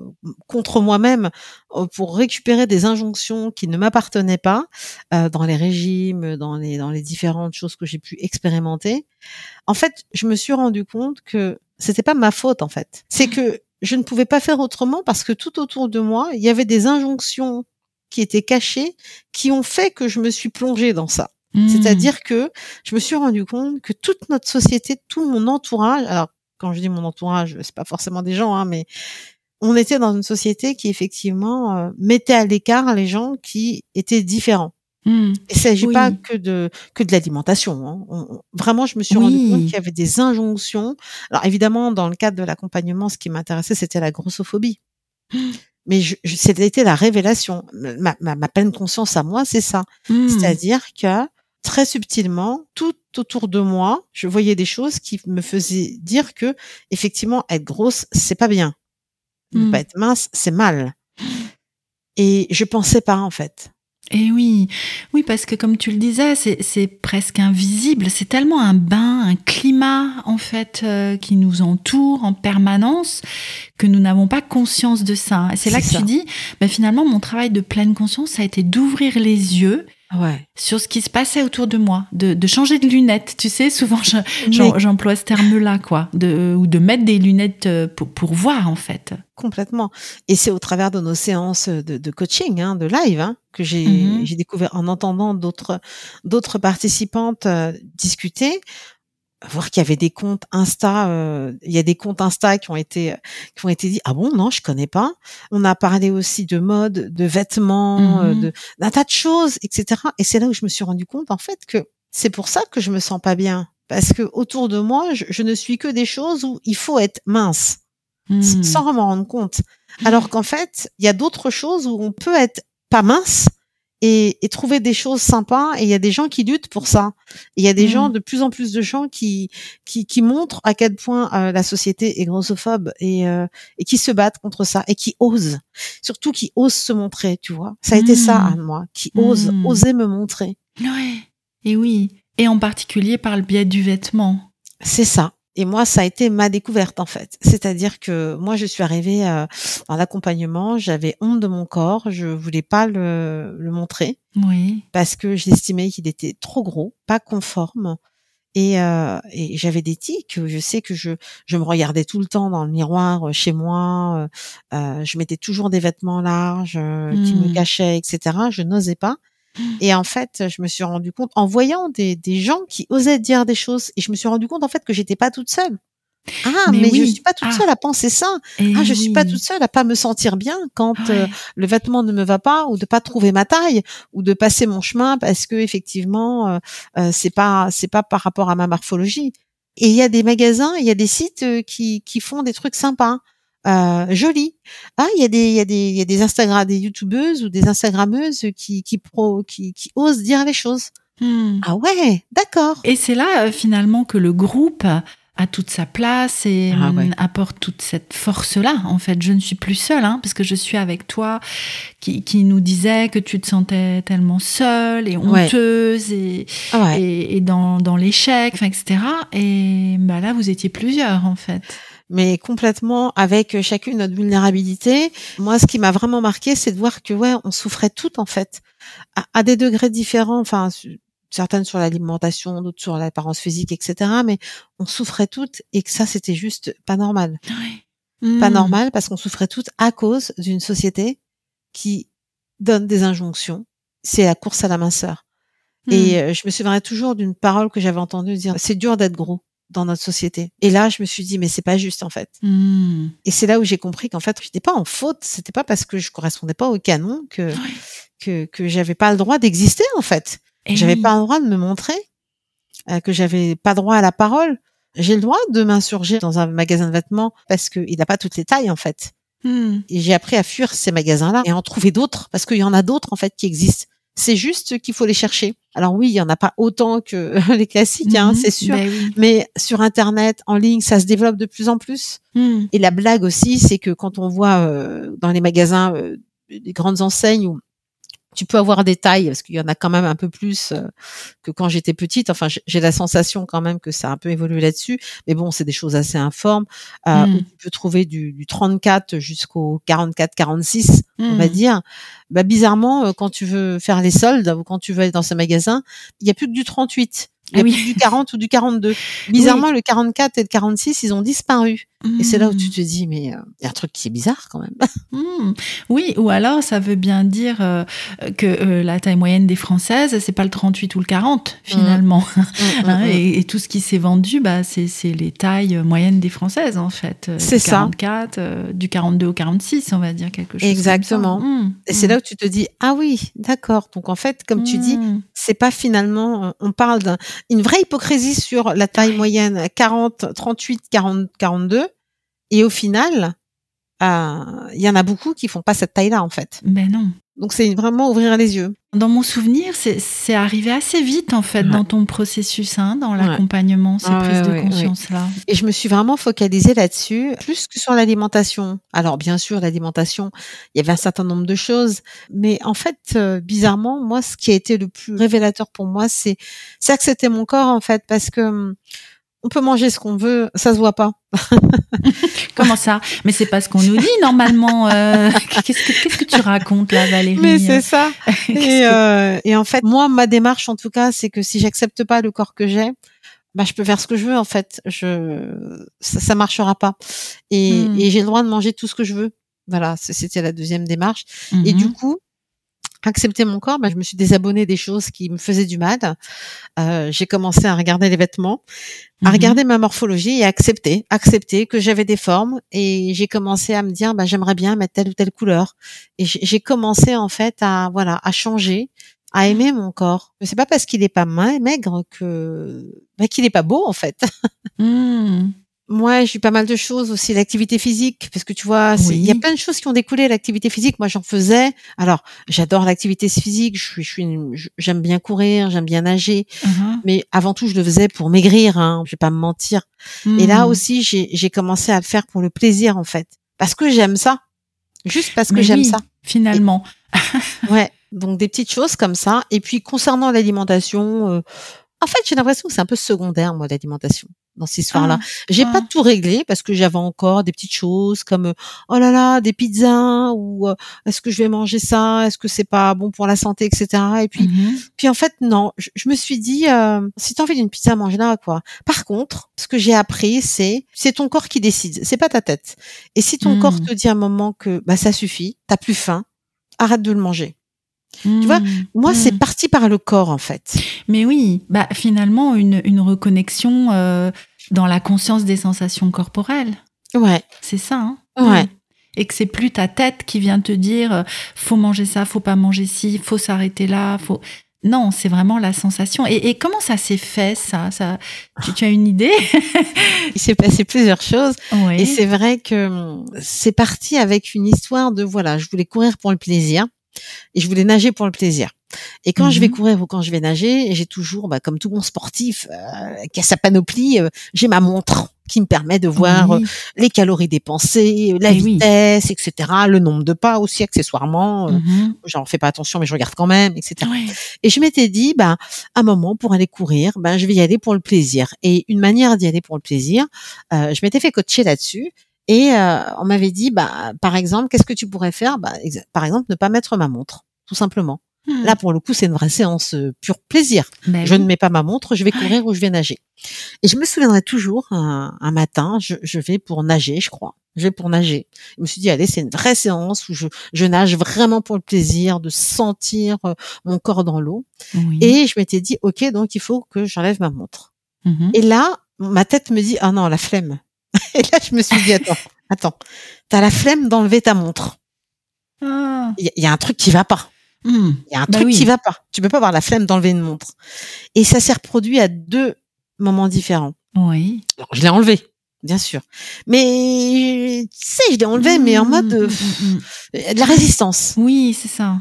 contre moi-même euh, pour récupérer des injonctions qui ne m'appartenaient pas euh, dans les régimes, dans les dans les différentes choses que j'ai pu expérimenter, en fait, je me suis rendu compte que c'était pas ma faute en fait. C'est que je ne pouvais pas faire autrement parce que tout autour de moi, il y avait des injonctions qui étaient cachées qui ont fait que je me suis plongée dans ça. Hmm. C'est-à-dire que je me suis rendu compte que toute notre société, tout mon entourage, alors quand je dis mon entourage, c'est pas forcément des gens, hein, mais on était dans une société qui effectivement euh, mettait à l'écart les gens qui étaient différents. Hmm. Il s'agit Oui. pas que de que de l'alimentation. Hein. On- on- vraiment, je me suis Oui. rendu compte qu'il y avait des injonctions. Alors évidemment, dans le cadre de l'accompagnement, ce qui m'intéressait, c'était la grossophobie. Mais je, je, c'était la révélation. Ma, ma, ma pleine conscience à moi, c'est ça. Hmm. C'est-à-dire que très subtilement, tout autour de moi, je voyais des choses qui me faisaient dire que effectivement être grosse, c'est pas bien. Ne Mm. pas être mince, c'est mal. Et je pensais pas en fait. Et oui, oui, parce que comme tu le disais, c'est presque invisible. C'est tellement un bain, un climat en fait euh, qui nous entoure en permanence que nous n'avons pas conscience de ça. Et C'est là que ça. tu dis, ben, finalement, mon travail de pleine conscience, ça a été d'ouvrir les yeux Ouais. sur ce qui se passait autour de moi, de, de changer de lunettes. Tu sais, souvent je- j'emploie ce terme-là, quoi, de, ou de mettre des lunettes euh, pour, pour voir en fait. complètement. Et c'est au travers de nos séances de, de coaching, hein, de live, hein, que j'ai Mhm. j'ai découvert en entendant d'autres d'autres participantes euh, discuter, voir qu'il y avait des comptes Insta, euh, il y a des comptes Insta qui ont été qui ont été dit ah bon non je connais pas. On a parlé aussi de mode, de vêtements, euh, Mhm. de d'un tas de choses, etc. Et c'est là où je me suis rendu compte en fait que c'est pour ça que je me sens pas bien parce que autour de moi je, je ne suis que des choses où il faut être mince Hmm. s- sans m'en rendre compte. Alors qu'en fait, il y a d'autres choses où on peut être pas mince et, et, trouver des choses sympas. Et il y a des gens qui luttent pour ça. Il y a des gens, Mm. de plus en plus de gens qui qui, qui montrent à quel point euh, la société est grossophobe et euh, et qui se battent contre ça et qui osent, surtout qui osent se montrer. Tu vois, ça a été ça, Mm. Anne, moi, qui ose, Mm. oser me montrer. Ouais. Et oui. Et en particulier par le biais du vêtement. C'est ça. Et moi, ça a été ma découverte en fait. C'est-à-dire que moi, je suis arrivée euh, dans l'accompagnement, j'avais honte de mon corps, je voulais pas le, le montrer Oui. parce que j'estimais qu'il était trop gros, pas conforme. Et, euh, et j'avais des tics. Je sais que je, je me regardais tout le temps dans le miroir euh, chez moi. euh, euh, je mettais toujours des vêtements larges euh, qui me Mm. cachaient, etc. Je n'osais pas. Et en fait, je me suis rendu compte en voyant des, des gens qui osaient dire des choses, et je me suis rendu compte en fait que j'étais pas toute seule. Ah, Mais mais, oui. je suis pas toute Ah. seule à penser ça. Et Ah, je suis pas oui. toute seule à pas me sentir bien quand euh, le vêtement ne me va pas ou de pas trouver ma taille ou de passer mon chemin parce que effectivement euh, euh, c'est pas c'est pas par rapport à ma morphologie. Et il y a des magasins, il y a des sites qui qui font des trucs sympas. Euh, jolis. Ah, il y a des il y a des il y a des Instagram des youtubeuses ou des instagrammeuses qui qui pro qui qui osent dire les choses. Mm. Ah ouais, d'accord. Et c'est là euh, finalement que le groupe a toute sa place et Ah ouais. hum, apporte toute cette force-là. En fait, je ne suis plus seule, hein, parce que je suis avec toi, qui, qui nous disait que tu te sentais tellement seule et Ouais. honteuse et, Ah ouais. et, et dans, dans l'échec, etc. Et bah là, vous étiez plusieurs, en fait. Mais complètement avec chacune notre vulnérabilité. Moi, ce qui m'a vraiment marqué, c'est de voir que ouais, on souffrait toutes en fait, à, à des degrés différents. Enfin, certaines sur l'alimentation, d'autres sur l'apparence physique, etc. Mais on souffrait toutes et que ça, c'était juste pas normal. Pas Mm. normal parce qu'on souffrait toutes à cause d'une société qui donne des injonctions. C'est la course à la minceur. Et euh, je me souviendrai toujours d'une parole que j'avais entendue dire c'est dur d'être gros dans notre société. Et là, je me suis dit mais c'est pas juste en fait. Mm. Et c'est là où j'ai compris qu'en fait, j'étais pas en faute. C'était pas parce que je correspondais pas au canon que que que j'avais pas le droit d'exister en fait. Et J'avais oui. pas le droit de me montrer, euh, que j'avais pas droit à la parole. J'ai le droit de m'insurger dans un magasin de vêtements parce qu'il n'a pas toutes les tailles en fait. Mm. Et j'ai appris à fuir ces magasins-là et à en trouver d'autres parce qu'il y en a d'autres en fait qui existent. C'est juste qu'il faut les chercher. Alors oui, il y en a pas autant que les classiques, hein, Mhm. c'est sûr. Ben oui. Mais sur Internet, en ligne, ça se développe de plus en plus. Mm. Et la blague aussi, c'est que quand on voit euh, dans les magasins euh, des grandes enseignes où tu peux avoir des tailles, parce qu'il y en a quand même un peu plus euh, que quand j'étais petite. Enfin, j'ai la sensation quand même que ça a un peu évolué là-dessus. Mais bon, c'est des choses assez informes. Euh, Mm. où tu peux trouver du, du 34 jusqu'au 44-46, on va Mm. dire. Bah, bizarrement, euh, quand tu veux faire les soldes ou quand tu veux aller dans ce magasin, il y a plus que du 38. Il y a oui. plus que du 40 ou du 42. Bizarrement, le 44 et le 46, ils ont disparu. Et c'est là où tu Mm. te dis, mais il y a un truc qui est bizarre quand même. Hmm. Oui, ou alors ça veut bien dire euh, que euh, la taille moyenne des Françaises, c'est pas le 38 ou le 40 finalement. Hein, et, et tout ce qui s'est vendu, bah, c'est les tailles moyennes des Françaises en fait. Euh, C'est ça. 44, euh, du 42 au 46, on va dire quelque chose. comme ça. Exactement. Et c'est là où tu te dis, ah oui, d'accord. Donc en fait, comme tu dis, c'est pas finalement, euh, on parle d'une vraie hypocrisie sur la taille moyenne 40, 38, 40, 42. Et au final, euh, il y en a beaucoup qui font pas cette taille-là en fait. Ben non. Donc c'est vraiment ouvrir les yeux. Dans mon souvenir, c'est c'est arrivé assez vite en fait Ouais. dans ton processus, hein, dans Ouais. l'accompagnement, ces Ah prises ouais, de conscience-là. Et je me suis vraiment focalisée là-dessus, plus que sur l'alimentation. Alors bien sûr, l'alimentation, il y avait un certain nombre de choses, mais en fait, euh, bizarrement, moi, ce qui a été le plus révélateur pour moi, c'est c'est accepter mon corps en fait, parce que hum, on peut manger ce qu'on veut, ça se voit pas. Comment ça? Mais c'est pas ce qu'on nous dit normalement. euh, Qu'est-ce que qu'est-ce que tu racontes là, Valérie? Mais c'est ça. Qu'est-ce Et, que- euh, et en fait, moi, ma démarche, en tout cas, c'est que si j'accepte pas le corps que j'ai, bah, je peux faire ce que je veux, en fait. Je, ça, ça marchera pas. Et, Hmm. et j'ai le droit de manger tout ce que je veux. Voilà, c'était la deuxième démarche. Et Mhm. du coup, accepter mon corps, bah, je me suis désabonnée des choses qui me faisaient du mal. Euh, j'ai commencé à regarder les vêtements, à Mhm. regarder ma morphologie et à accepter, accepter que j'avais des formes. Et j'ai commencé à me dire, bah, j'aimerais bien mettre telle ou telle couleur. Et j'ai commencé en fait à voilà à changer, à aimer mon corps. Mais c'est pas parce qu'il est pas maigre que bah, qu'il est pas beau en fait. Mhm. Moi, j'ai eu pas mal de choses aussi, l'activité physique, parce que tu vois, il y a plein de choses qui ont découlé l'activité physique. Moi, j'en faisais. Alors, j'adore l'activité physique. Je suis, je suis, j'aime bien courir, j'aime bien nager, Mhm. mais avant tout, je le faisais pour maigrir. Hein, je vais pas me mentir. Et là Hmm. aussi, j'ai, j'ai commencé à le faire pour le plaisir, en fait, parce que j'aime ça, juste parce que j'aime ça. Finalement. Ouais. Donc des petites choses comme ça. Et puis concernant l'alimentation, euh, en fait, j'ai l'impression que c'est un peu secondaire, moi, l'alimentation dans cette histoire-là. Ah, J'ai ah. pas tout réglé parce que j'avais encore des petites choses comme oh là là des pizzas ou euh, est-ce que je vais manger ça? Est-ce que c'est pas bon pour la santé? Etc et puis Mhm. puis en fait non je, je me suis dit euh, si t'as envie d'une pizza mange-la quoi par contre ce que j'ai appris c'est c'est ton corps qui décide c'est pas ta tête et si ton Mm. corps te dit à un moment que bah ça suffit t'as plus faim arrête de le manger vois, Hmm. moi c'est parti par le corps en fait Mais oui, bah finalement une, une reconnexion euh, dans la conscience des sensations corporelles. ouais C'est ça. Hein Ouais. Et que c'est plus ta tête qui vient te dire euh, faut manger ça, faut pas manger ci, faut s'arrêter là, faut. Non, c'est vraiment la sensation. Et, et comment ça s'est fait ça, ça? Tu, tu as une idée? Il s'est passé plusieurs choses Oui. Et c'est vrai que hum, c'est parti avec une histoire de voilà, je voulais courir pour le plaisir et je voulais nager pour le plaisir. Et quand je vais Mhm. courir ou quand je vais nager, j'ai toujours, bah, comme tout bon sportif euh, qui a sa panoplie, euh, j'ai ma montre qui me permet de voir Oui. euh, les calories dépensées, la Eh oui. vitesse, etc., le nombre de pas aussi accessoirement. Euh, Mhm. J'en fais pas attention, mais je regarde quand même, etc. Et je m'étais dit, bah, un moment pour aller courir, ben, je vais y aller pour le plaisir. Et une manière d'y aller pour le plaisir, euh, je m'étais fait coacher là-dessus. Et euh, on m'avait dit, bah, par exemple, qu'est-ce que tu pourrais faire? Bah, Par exemple, ne pas mettre ma montre, tout simplement. Hmm. Là, pour le coup, c'est une vraie séance euh, pure plaisir. Ben Je oui. ne mets pas ma montre, je vais courir ou je vais nager. Et je me souviendrai toujours, un, un matin, je, je vais pour nager, je crois. Je vais pour nager. Je me suis dit, allez, c'est une vraie séance où je, je nage vraiment pour le plaisir de sentir euh, mon corps dans l'eau. Oui. Et je m'étais dit, ok, donc il faut que j'enlève ma montre. Mhm. Et là, ma tête me dit, ah non, la flemme. Et là, je me suis dit, attends, attends, t'as la flemme d'enlever ta montre. Ah. Il y, a- il y a un truc qui va pas. Hmm. Il y a un Bah truc oui. qui va pas. Tu peux pas avoir la flemme d'enlever une montre. Et ça s'est reproduit à deux moments différents. Oui. Alors, je l'ai enlevé, bien sûr. Mais, tu sais, je l'ai enlevé, mais en mode euh, Hmm, hmm, hmm. euh, de la résistance. Oui, c'est ça.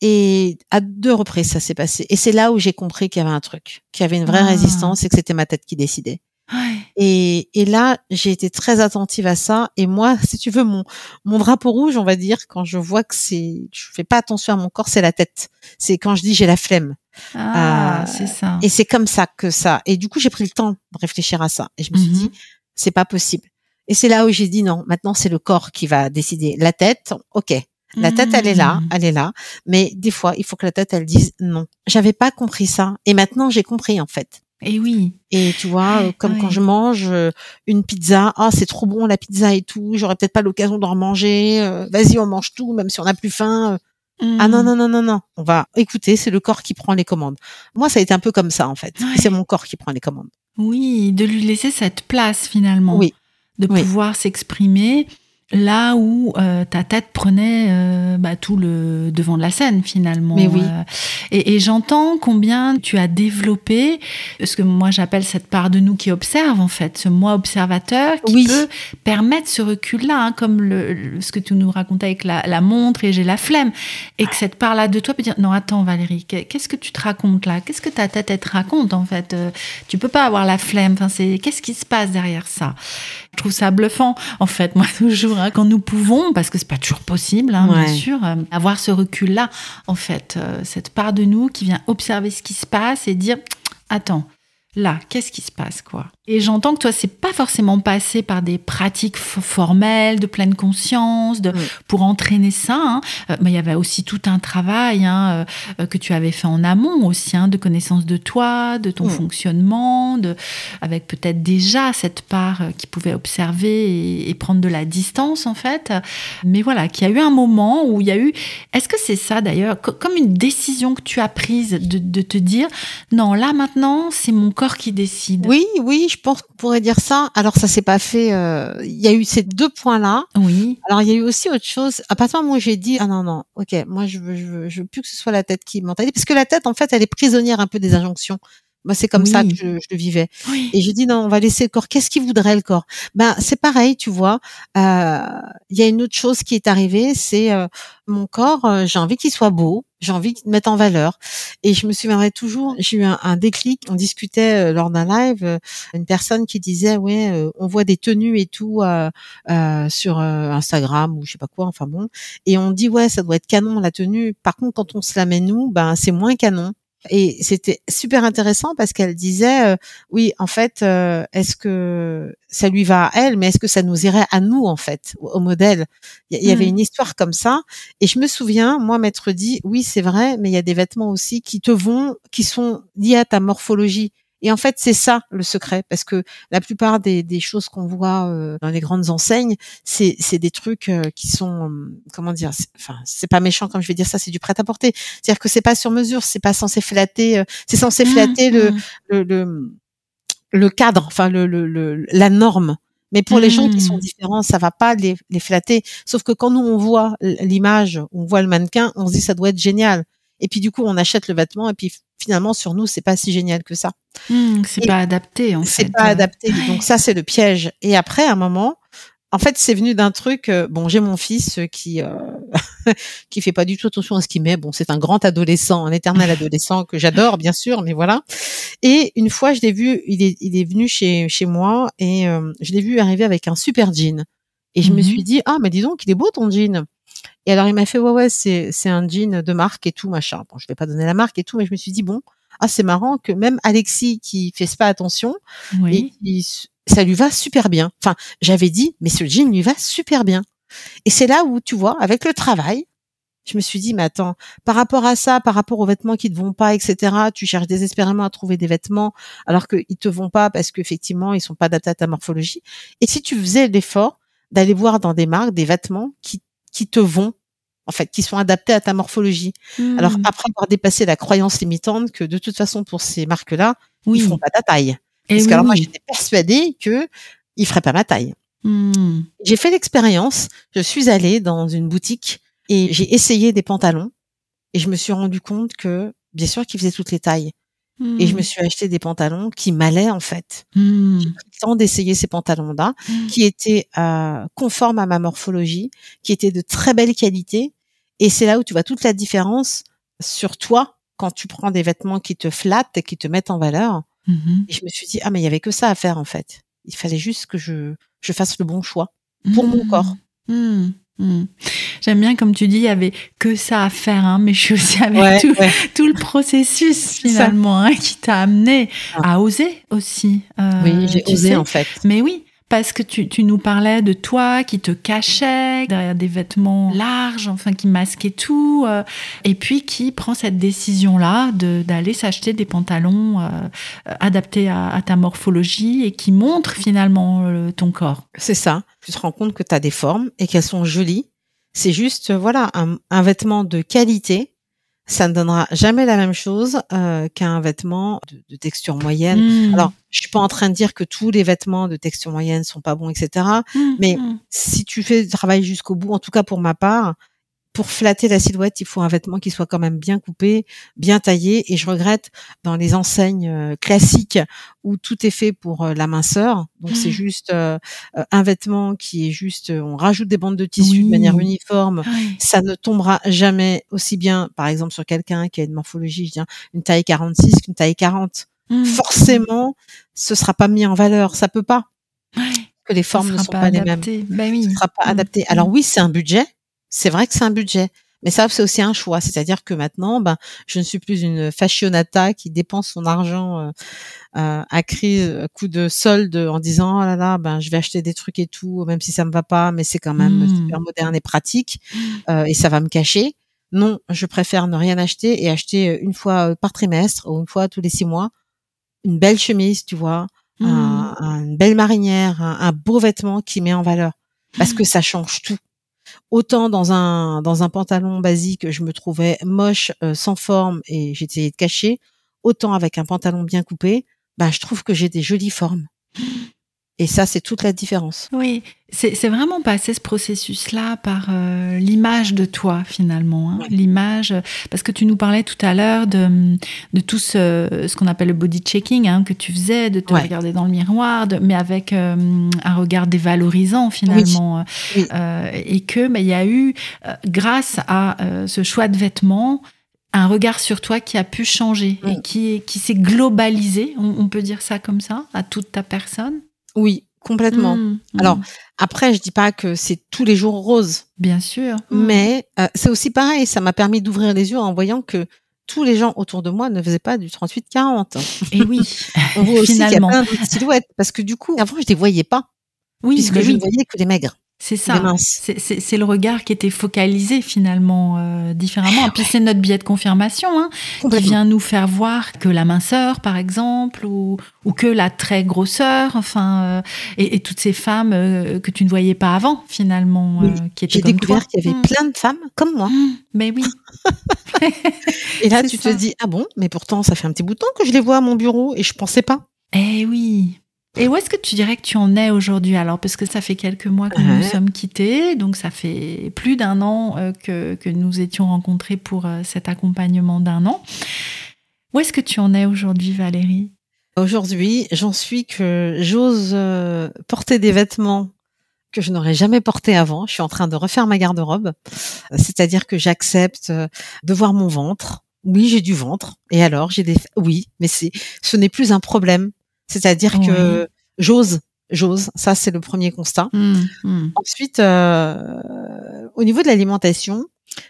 Et à deux reprises, ça s'est passé. Et c'est là où j'ai compris qu'il y avait un truc, qu'il y avait une vraie Ah. résistance et que c'était ma tête qui décidait. Ouais. Et, et là, j'ai été très attentive à ça. Et moi, si tu veux, mon, mon drapeau rouge, on va dire, quand je vois que c'est, je fais pas attention à mon corps, c'est la tête. C'est quand je dis j'ai la flemme. Ah, Euh, c'est ça. Et c'est comme ça que ça. Et du coup, j'ai pris le temps de réfléchir à ça. Et je me suis Mhm. dit, c'est pas possible. Et c'est là où j'ai dit non. Maintenant, c'est le corps qui va décider. La tête, ok. La tête, elle est là, Hmm. elle est là. Mais des fois, il faut que la tête, elle dise non. J'avais pas compris ça. Et maintenant, j'ai compris, en fait. Et oui. Et tu vois, Ouais, euh, comme quand je mange euh, une pizza, ah c'est trop bon la pizza et tout, j'aurais peut-être pas l'occasion d'en manger. euh, Vas-y, on mange tout, même si on n'a plus faim. Ah non Hmm. non non non non, on va écouter, c'est le corps qui prend les commandes. Moi, ça a été un peu comme ça en fait. Ouais. C'est mon corps qui prend les commandes. Oui, de lui laisser cette place finalement. Oui. De Oui. pouvoir s'exprimer là où euh, ta tête prenait euh, bah, tout le devant de la scène finalement. Mais oui. Euh, et et j'entends combien tu as développé ce que moi j'appelle cette part de nous qui observe en fait, ce moi observateur qui Oui. peut permettre ce recul-là, hein, comme le, le- ce que tu nous racontais avec la, la montre et j'ai la flemme, et que cette part-là de toi peut dire non attends Valérie, qu'est- qu'est-ce que tu te racontes là? Qu'est-ce que ta tête elle te raconte en fait? Euh, Tu peux pas avoir la flemme. Enfin c'est qu'est-ce qui se passe derrière ça? Trouve ça bluffant en fait. Moi toujours hein, quand nous pouvons parce que c'est pas toujours possible hein, bien sûr euh, avoir ce recul-là en fait, euh, cette part de nous qui vient observer ce qui se passe et dire attends là, qu'est-ce qui se passe, quoi? Et j'entends que toi, c'est pas forcément passé par des pratiques formelles, de pleine conscience, de, Mm. pour entraîner ça. hein. Euh, mais il y avait aussi tout un travail hein, euh, que tu avais fait en amont aussi, hein, de connaissance de toi, de ton Mm. fonctionnement, de, avec peut-être déjà cette part euh, qui pouvait observer et, et prendre de la distance, en fait. Mais voilà, qu'il y a eu un moment où il y a eu... Est-ce que c'est ça, d'ailleurs, co- comme une décision que tu as prise de, de te dire, non, là, maintenant, c'est mon corps qui décide. Oui, oui, je pense qu'on pourrait dire ça. Alors ça s'est pas fait. euh, Il y a eu ces deux points-là. Oui. Alors il y a eu aussi autre chose. À partir du moment où j'ai dit ah non non, ok, moi je veux, je veux, je veux plus que ce soit la tête qui mentalise parce que la tête en fait elle est prisonnière un peu des injonctions Moi, c'est comme ça que je, je le vivais. Oui. Et j'ai dit non, on va laisser le corps. Qu'est-ce qu'il voudrait le corps? Ben c'est pareil, tu vois. Euh, Il y a une autre chose qui est arrivée, c'est euh, mon corps. euh, j'ai envie qu'il soit beau, j'ai envie de mettre en valeur. Et je me souviendrai toujours. J'ai eu un, un déclic. On discutait euh, lors d'un live, une personne qui disait ouais, euh, on voit des tenues et tout euh, euh, sur Instagram ou je sais pas quoi. Enfin bon. Et on dit ouais, ça doit être canon la tenue. Par contre, quand on se la met nous, ben c'est moins canon. Et c'était super intéressant parce qu'elle disait, euh, oui, en fait, euh, est-ce que ça lui va à elle, mais est-ce que ça nous irait à nous, en fait, au, au modèle? Il y, avait Mm. une histoire comme ça. Et je me souviens, moi, m'être dit, oui, c'est vrai, mais il y a des vêtements aussi qui te vont, qui sont liés à ta morphologie. Et en fait, c'est ça le secret, parce que la plupart des, des choses qu'on voit euh, dans les grandes enseignes, c'est c'est des trucs euh, qui sont, euh, comment dire, c'est- enfin, c'est pas méchant comme je vais dire ça, c'est du prêt à porter. C'est-à-dire que c'est pas sur mesure, c'est pas censé flatter, euh, c'est censé flatter le, Mm. le, le, le cadre, enfin le, le, le- la norme. Mais pour les gens qui sont Mm. différents, ça va pas les, les flatter. Sauf que quand nous on voit l'image, on voit le mannequin, on se dit ça doit être génial. Et puis du coup on achète le vêtement et puis finalement sur nous c'est pas si génial que ça. Mm, c'est pas adapté en fait. C'est pas adapté. Ouais. Donc ça c'est le piège. Et après à un moment, en fait c'est venu d'un truc. euh, bon j'ai mon fils euh, qui euh, qui fait pas du tout attention à ce qu'il met. Bon c'est un grand adolescent, un éternel adolescent que j'adore bien sûr, mais voilà. Et une fois, je l'ai vu, il est, il est venu chez, chez moi et euh, je l'ai vu arriver avec un super jean. Et je me Mhm. suis dit, ah, mais dis donc, il est beau ton jean. Et alors, il m'a fait, ouais, ouais, c'est, c'est un jean de marque et tout, machin. Bon, je vais pas donner la marque et tout, mais je me suis dit, bon, ah, c'est marrant que même Alexis, qui fait pas attention, Oui. et ça lui va super bien. Enfin, j'avais dit, mais ce jean lui va super bien. Et c'est là où, tu vois, avec le travail, je me suis dit, mais attends, par rapport à ça, par rapport aux vêtements qui te vont pas, etc., tu cherches désespérément à trouver des vêtements alors qu'ils te vont pas parce qu'effectivement, ils sont pas adaptés à ta morphologie. Et si tu faisais l'effort d'aller voir dans des marques des vêtements qui, qui te vont, en fait, qui sont adaptés à ta morphologie. Alors, Mm. après avoir dépassé la croyance limitante que de toute façon, pour ces marques-là, oui. ils feront pas ta taille. Et Parce oui, que alors moi, j'étais persuadée que ils feraient pas ma taille. Mm. J'ai fait l'expérience. Je suis allée dans une boutique et j'ai essayé des pantalons et je me suis rendu compte que, bien sûr, qu'ils faisaient toutes les tailles. Et je me suis acheté des pantalons qui m'allaient en fait. J'ai pris le temps d'essayer ces pantalons-là, qui étaient euh, conformes à ma morphologie, qui étaient de très belle qualité. Et c'est là où tu vois toute la différence sur toi quand tu prends des vêtements qui te flattent et qui te mettent en valeur. Mhm. Et je me suis dit, ah, mais il y avait que ça à faire, en fait. Il fallait juste que je, je fasse le bon choix pour mon Mm. corps. Mm. J'aime bien comme tu dis, il y avait que ça à faire, hein, mais je suis aussi avec Ouais, tout, ouais. tout le processus finalement hein, qui t'a amené Ah. à oser aussi. euh, Oui, j'ai osé, sais. en fait. Mais oui, parce que tu, tu nous parlais de toi qui te cachait derrière des vêtements larges, enfin qui masquaient tout, euh, et puis qui prend cette décision-là de- d'aller s'acheter des pantalons euh, euh, adaptés à, ta morphologie et qui montrent finalement euh, ton corps. C'est ça. Tu te rends compte que tu as des formes et qu'elles sont jolies. C'est juste, voilà, un, un vêtement de qualité. Ça ne donnera jamais la même chose euh, qu'un vêtement de, de texture moyenne. Mm. Alors, je suis pas en train de dire que tous les vêtements de texture moyenne sont pas bons, etc. Mm, mais- mm. Si tu fais le travail jusqu'au bout, en tout cas pour ma part, pour flatter la silhouette, il faut un vêtement qui soit quand même bien coupé, bien taillé. Et je regrette dans les enseignes euh, classiques où tout est fait pour euh, la minceur. Donc c'est Mm. juste euh, euh, un vêtement qui est juste, on rajoute des bandes de tissu Oui. de manière uniforme. Ouais. Ça ne tombera jamais aussi bien, par exemple, sur quelqu'un qui a une morphologie, je dis, une taille 46 qu'une taille 40. Mm. Forcément, ce sera pas mis en valeur. Ça peut pas. Ouais. Que les formes ne sont pas, les mêmes. Ben oui. ce sera pas Mm. adapté. Alors oui, c'est un budget. C'est vrai que c'est un budget. Mais ça, c'est aussi un choix. C'est-à-dire que maintenant, ben, je ne suis plus une fashionata qui dépense son argent euh, euh, à cri, à coup de solde en disant oh là là, ben je vais acheter des trucs et tout, même si ça me va pas, mais c'est quand même Mm. super moderne et pratique euh, et ça va me cacher. Non, je préfère ne rien acheter et acheter euh, une fois euh, par trimestre ou une fois tous les six mois une belle chemise, tu vois, Mm. un- une belle marinière, un, un beau vêtement qui met en valeur. Parce que ça change tout. Autant dans un dans un pantalon basique, je me trouvais moche, euh, sans forme et j'essayais de cacher. Autant avec un pantalon bien coupé, bah je trouve que j'ai des jolies formes. Et ça, c'est toute la différence. Oui, c'est vraiment passer ce processus-là par euh, l'image de toi finalement, hein. l'image parce que tu nous parlais tout à l'heure de, de tout ce, ce qu'on appelle le body checking hein, que tu faisais, de te regarder dans le miroir, de, mais avec euh, un regard dévalorisant finalement, euh, et que bah, il y a eu grâce à ce choix de vêtements un regard sur toi qui a pu changer et qui, qui s'est globalisé, on, peut dire ça comme ça, à toute ta personne Oui, complètement. Mmh, mmh. Alors, après, je dis pas que c'est tous les jours rose. Bien sûr. Mmh. Mais euh, c'est aussi pareil, ça m'a permis d'ouvrir les yeux en voyant que tous les gens autour de moi ne faisaient pas du 38-40. Et oui, on voit aussi qu'il y a plein de silhouettes. Parce que du coup, avant, je les voyais pas. Oui, puisque je ne voyais que les maigres. C'est ça. C'est le regard qui était focalisé finalement euh, différemment. Et puis c'est notre biais de confirmation hein, qui vient nous faire voir que la minceur, par exemple, ou, ou que la très grosseur, enfin, euh, et, et, toutes ces femmes euh, que tu ne voyais pas avant finalement, euh, qui étaient J'ai découvert qu'il y avait mmh. plein de femmes comme moi. Mmh. mais oui. et là, tu te dis ah bon, mais pourtant ça fait un petit bout de temps que je les vois à mon bureau et je pensais pas. Eh oui. Et où est-ce que tu dirais que tu en es aujourd'hui alors? Parce que ça fait quelques mois que nous nous sommes quittés, donc ça fait plus d'un an euh, que, que, nous étions rencontrés pour euh, cet accompagnement d'un an. Où est-ce que tu en es aujourd'hui, Valérie? Aujourd'hui, j'en suis que j'ose euh, porter des vêtements que je n'aurais jamais portés avant. Je suis en train de refaire ma garde-robe, c'est-à-dire que j'accepte de voir mon ventre. Oui, j'ai du ventre. Et alors, j'ai des. Oui, mais c'est, ce n'est plus un problème c'est-à-dire que j'ose, j'ose. Ça, c'est le premier constat. Mmh, mmh. Ensuite, euh, au niveau de l'alimentation,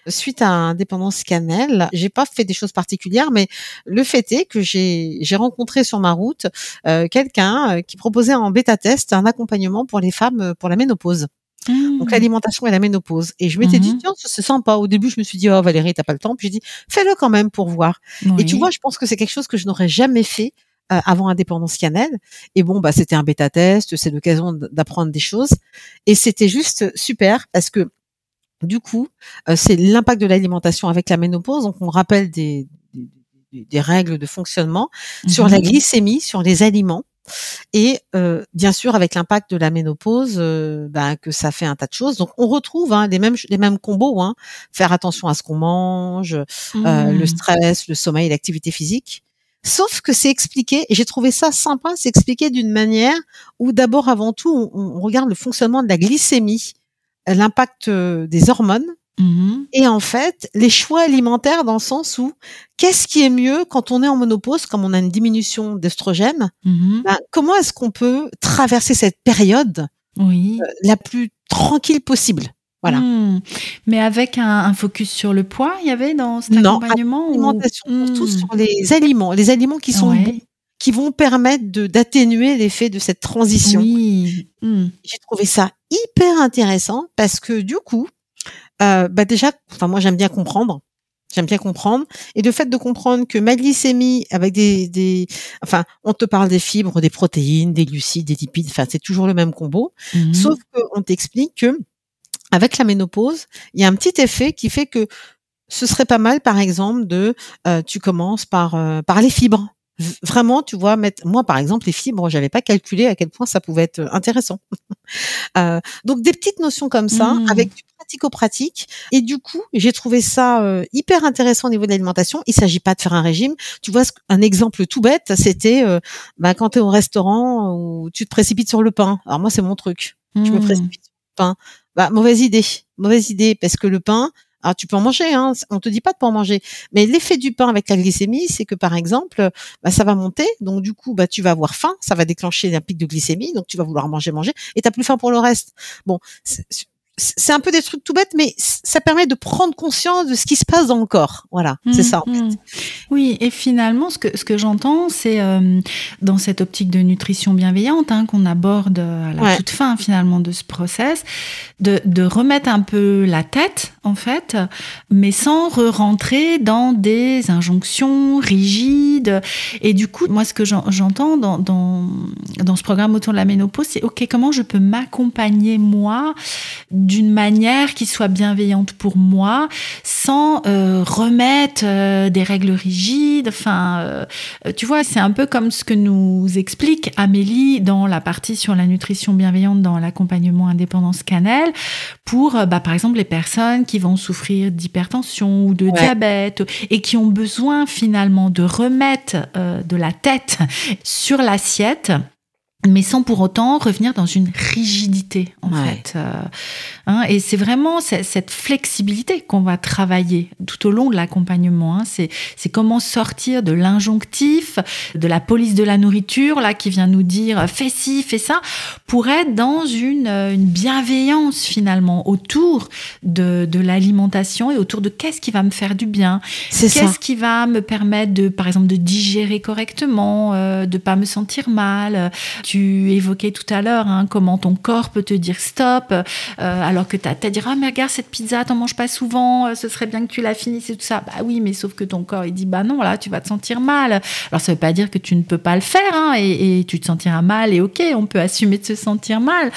suite à un dépendance cannelle, j'ai pas fait des choses particulières, mais le fait est que j'ai j'ai rencontré sur ma route euh, quelqu'un euh, qui proposait en bêta test un accompagnement pour les femmes pour la ménopause. Donc mmh. l'alimentation et la ménopause. Et je m'étais dit tiens c'est sympa. Au début je me suis dit oh Valérie t'as pas le temps. Puis j'ai dit fais-le quand même pour voir. Et tu vois je pense que c'est quelque chose que je n'aurais jamais fait euh, avant Indépendance Cannelle. Et bon, bah, c'était un bêta test, c'est l'occasion d'apprendre des choses. Et c'était juste super parce que du coup, euh, c'est l'impact de l'alimentation avec la ménopause. Donc, on rappelle des, des, règles de fonctionnement sur la mhm. glycémie, sur les aliments. Et euh, bien sûr, avec l'impact de la ménopause, bah, que ça fait un tas de choses. Donc, on retrouve hein, les mêmes les mêmes combos. Hein. Faire attention à ce qu'on mange, le mmh. stress, le sommeil, l'activité physique. Sauf que c'est expliqué, et j'ai trouvé ça sympa, c'est expliqué d'une manière où d'abord, avant tout, on, regarde le fonctionnement de la glycémie, l'impact euh, des hormones, mm-hmm. et en fait, les choix alimentaires dans le sens où qu'est-ce qui est mieux quand on est en monopause, comme on a une diminution d'estrogène, mm-hmm. ben, comment est-ce qu'on peut traverser cette période oui. Euh, la plus tranquille possible? Voilà. Hmm. Mais avec un, focus sur le poids, il y avait dans cet accompagnement alimentation, surtout hmm. sur les aliments, les aliments qui sont bons, qui vont permettre d'atténuer l'effet de cette transition. Oui. Hmm. J'ai trouvé ça hyper intéressant parce que du coup, euh, bah déjà, enfin moi j'aime bien comprendre. J'aime bien comprendre. Et le fait de comprendre que ma glycémie avec des, des, enfin, on te parle des fibres, des protéines, des glucides, des lipides, enfin, c'est toujours le même combo. Sauf qu'on t'explique que avec la ménopause, il y a un petit effet qui fait que ce serait pas mal, par exemple, de euh, tu commences par euh, par les fibres. Vraiment, tu vois, mettre moi par exemple les fibres, j'avais pas calculé à quel point ça pouvait être euh, intéressant. euh, donc des petites notions comme ça, mmh. avec du pratico-pratique. Et du coup, j'ai trouvé ça hyper intéressant au niveau de l'alimentation. Il s'agit pas de faire un régime. Tu vois, un exemple tout bête, c'était bah, quand tu es au restaurant où tu te précipites sur le pain. Alors moi, c'est mon truc. Je me mmh. précipite sur le pain. Bah, mauvaise idée, mauvaise idée, parce que le pain, alors tu peux en manger, hein, on te dit pas de pas en manger, mais l'effet du pain avec la glycémie, c'est que par exemple, bah, ça va monter, donc du coup, bah, tu vas avoir faim, ça va déclencher un pic de glycémie, donc tu vas vouloir manger, manger, et t'as plus faim pour le reste. Bon, c'est un peu des trucs tout bêtes, mais ça permet de prendre conscience de ce qui se passe dans le corps. Voilà, c'est ça. En mmh, fait. Mmh. Oui, et finalement, ce que ce que j'entends, c'est euh, dans cette optique de nutrition bienveillante hein, qu'on aborde à la toute fin finalement de ce process, de, de remettre un peu la tête en fait, mais sans rentrer dans des injonctions rigides. Et du coup, moi, ce que j'entends dans, dans, dans, ce programme autour de la ménopause, c'est OK, comment je peux m'accompagner, moi, d'une manière qui soit bienveillante pour moi, sans euh, remettre euh, des règles rigides. Enfin, euh, tu vois, c'est un peu comme ce que nous explique Amélie dans la partie sur la nutrition bienveillante dans l'accompagnement indépendance cannelle, pour, bah, par exemple, les personnes qui vont souffrir d'hypertension ou de diabète et qui ont besoin finalement de remettre euh, de la tête sur l'assiette mais sans pour autant revenir dans une rigidité en fait. Euh, hein, et c'est vraiment cette flexibilité qu'on va travailler tout au long de l'accompagnement. Hein. C'est, c'est comment sortir de l'injonctif, de la police de la nourriture là qui vient nous dire fais ci, fais ça, pour être dans une, une bienveillance finalement autour de, de l'alimentation et autour de qu'est-ce qui va me faire du bien, qu'est-ce qui va me permettre de par exemple de digérer correctement, euh, de pas me sentir mal tu évoquais tout à l'heure, hein, comment ton corps peut te dire stop, euh, alors que tu as, as dit, ah mais regarde cette pizza, t'en manges pas souvent, euh, ce serait bien que tu la finisses et tout ça. Bah oui, mais sauf que ton corps, il dit, bah non, là, tu vas te sentir mal. Alors ça veut pas dire que tu ne peux pas le faire, hein, et, tu te sentiras mal, et ok, on peut assumer de se sentir mal.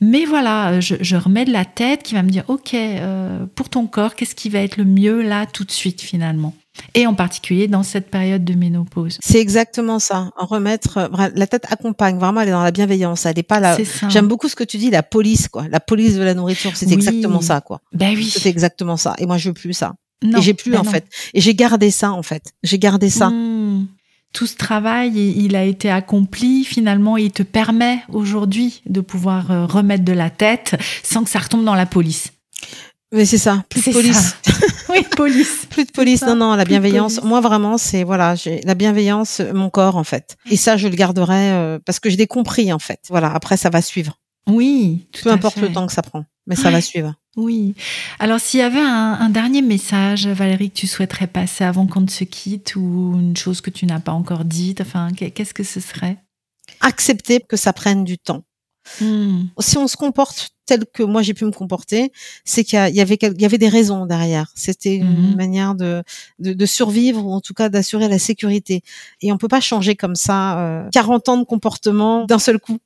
Mais voilà, je, remets de la tête qui va me dire, ok, euh, pour ton corps, qu'est-ce qui va être le mieux là tout de suite finalement? Et en particulier dans cette période de ménopause. C'est exactement ça. Remettre, euh, la tête accompagne vraiment, elle est dans la bienveillance. Elle n'est pas là. J'aime beaucoup ce que tu dis, la police, quoi. La police de la nourriture, c'est exactement ça, quoi. Ben oui. C'est exactement ça. Et moi, je veux plus ça. Non, et j'ai plus, ben en fait. Et j'ai gardé ça, en fait. J'ai gardé ça. Hmm. Tout ce travail, il a été accompli. Finalement, il te permet aujourd'hui de pouvoir euh, remettre de la tête sans que ça retombe dans la police. Mais c'est ça, plus de police. oui, police. plus de police. Non, non, la bienveillance. Moi, vraiment, c'est voilà, j'ai la bienveillance, mon corps en fait. Et ça, je le garderai euh, parce que je l'ai compris en fait. Voilà. Après, ça va suivre. Oui. Tout Peu importe le temps que ça prend, mais ça va suivre. Oui. Alors, s'il y avait un, un, dernier message, Valérie, que tu souhaiterais passer avant qu'on ne se quitte, ou une chose que tu n'as pas encore dite, enfin, qu'est-ce que ce serait? Accepter que ça prenne du temps. Hmm. Si on se comporte tel que moi j'ai pu me comporter, c'est qu'il y, avait il y avait des raisons derrière. C'était une hmm. manière de, de, survivre ou en tout cas d'assurer la sécurité. Et on peut pas changer comme ça euh, 40 ans de comportement d'un seul coup.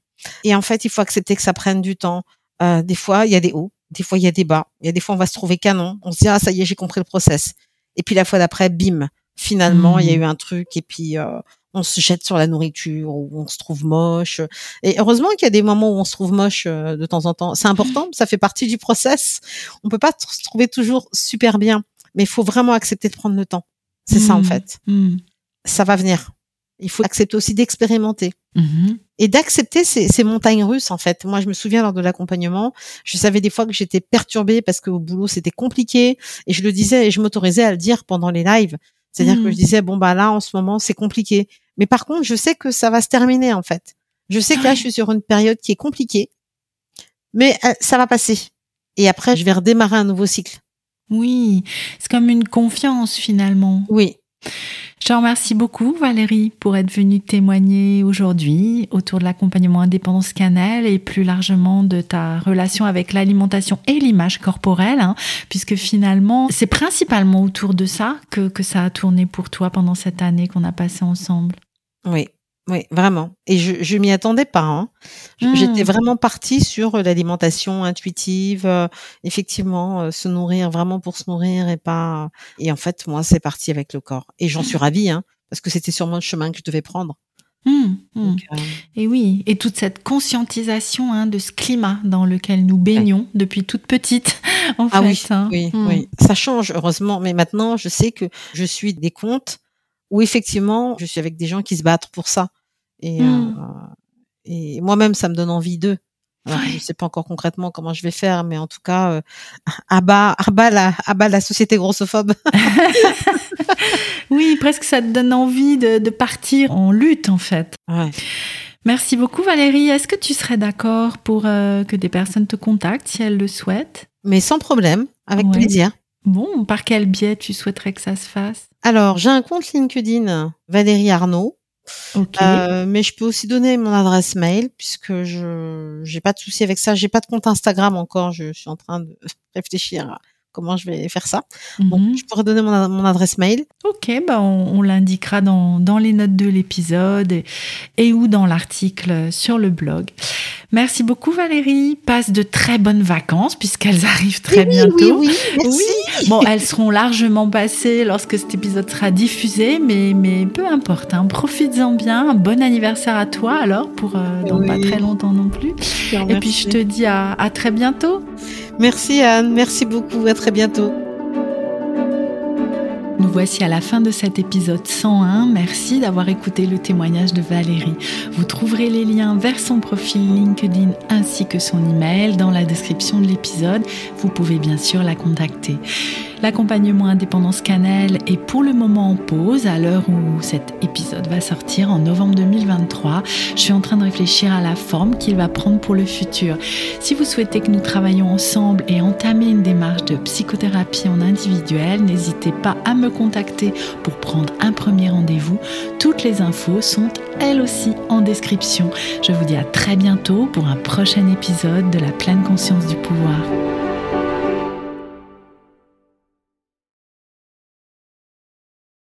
Et en fait, il faut accepter que ça prenne du temps. Euh, des fois, il y a des hauts, des fois il y a des bas. Il y a des fois on va se trouver canon. On se dit ah ça y est, j'ai compris le process. Et puis la fois d'après, bim, finalement il y a hmm. eu un truc et puis euh, on se jette sur la nourriture ou on se trouve moche. Et heureusement qu'il y a des moments où on se trouve moche euh, de temps en temps. C'est important, ça fait partie du process. On peut pas se trouver toujours super bien, mais il faut vraiment accepter de prendre le temps. C'est ça en mmh. fait. Mmh. Ça va venir. Il faut accepter aussi d'expérimenter. Mmh. Et d'accepter ces, ces, montagnes russes, en fait. Moi, je me souviens lors de l'accompagnement, je savais des fois que j'étais perturbée parce que au boulot, c'était compliqué. Et je le disais et je m'autorisais à le dire pendant les lives. C'est-à-dire que je disais, bon, bah là, en ce moment, c'est compliqué. Mais par contre, je sais que ça va se terminer en fait. Je sais que là, je suis sur une période qui est compliquée, mais euh, ça va passer. Et après, je vais redémarrer un nouveau cycle. Oui, c'est comme une confiance finalement. Oui. Je te remercie beaucoup Valérie pour être venue témoigner aujourd'hui autour de l'accompagnement indépendance cannelle et plus largement de ta relation avec l'alimentation et l'image corporelle, hein, puisque finalement c'est principalement autour de ça que, que ça a tourné pour toi pendant cette année qu'on a passé ensemble. Oui, oui, vraiment. Et je, je m'y attendais pas. Hein. J'étais mmh. vraiment partie sur l'alimentation intuitive, euh, effectivement, euh, se nourrir vraiment pour se nourrir et pas. Et en fait, moi, c'est parti avec le corps. Et j'en suis ravie, hein, parce que c'était sûrement le chemin que je devais prendre. Mmh, mmh. Euh, et oui, et toute cette conscientisation hein, de ce climat dans lequel nous baignons depuis toute petite, en ah fait. Hein. Oui, oui, oui, ça change heureusement, mais maintenant je sais que je suis des comptes où effectivement, je suis avec des gens qui se battent pour ça. Et, mmh. euh, et moi-même, ça me donne envie d'eux. Je ne sais pas encore concrètement comment je vais faire, mais en tout cas, euh, à bas, la, la société grossophobe. oui, presque ça te donne envie de, de partir en lutte, en fait. Ouais. Merci beaucoup, Valérie. Est-ce que tu serais d'accord pour euh, que des personnes te contactent si elles le souhaitent? Mais sans problème, avec plaisir. Bon, par quel biais tu souhaiterais que ça se fasse? Alors, j'ai un compte LinkedIn, Valérie Arnaud. Euh, mais je peux aussi donner mon adresse mail puisque je j'ai pas de souci avec ça. J'ai pas de compte Instagram encore. Je suis en train de réfléchir à comment je vais faire ça. Bon, Mhm. je pourrais donner mon, mon adresse mail. Ok, bah on, on l'indiquera dans, dans les notes de l'épisode et, et ou dans l'article sur le blog. Merci beaucoup Valérie. Passe de très bonnes vacances puisqu'elles arrivent très oui, bientôt. oui, oui, merci. Oui, bon, elles seront largement passées lorsque cet épisode sera diffusé, mais, mais peu importe. Hein. Profites-en bien. Un bon anniversaire à toi alors, pour euh, dans pas très longtemps non plus. Et puis je te dis à, à très bientôt. Merci Anne, merci beaucoup, à très bientôt. Nous voici à la fin de cet épisode 101. Merci d'avoir écouté le témoignage de Valérie. Vous trouverez les liens vers son profil LinkedIn ainsi que son email dans la description de l'épisode. Vous pouvez bien sûr la contacter. L'accompagnement Indépendance Cannelle est pour le moment en pause à l'heure où cet épisode va sortir en novembre 2023. Je suis en train de réfléchir à la forme qu'il va prendre pour le futur. Si vous souhaitez que nous travaillions ensemble et entamer une démarche de psychothérapie en individuel, n'hésitez pas à me contacter pour prendre un premier rendez-vous. Toutes les infos sont elles aussi en description. Je vous dis à très bientôt pour un prochain épisode de la pleine conscience du pouvoir.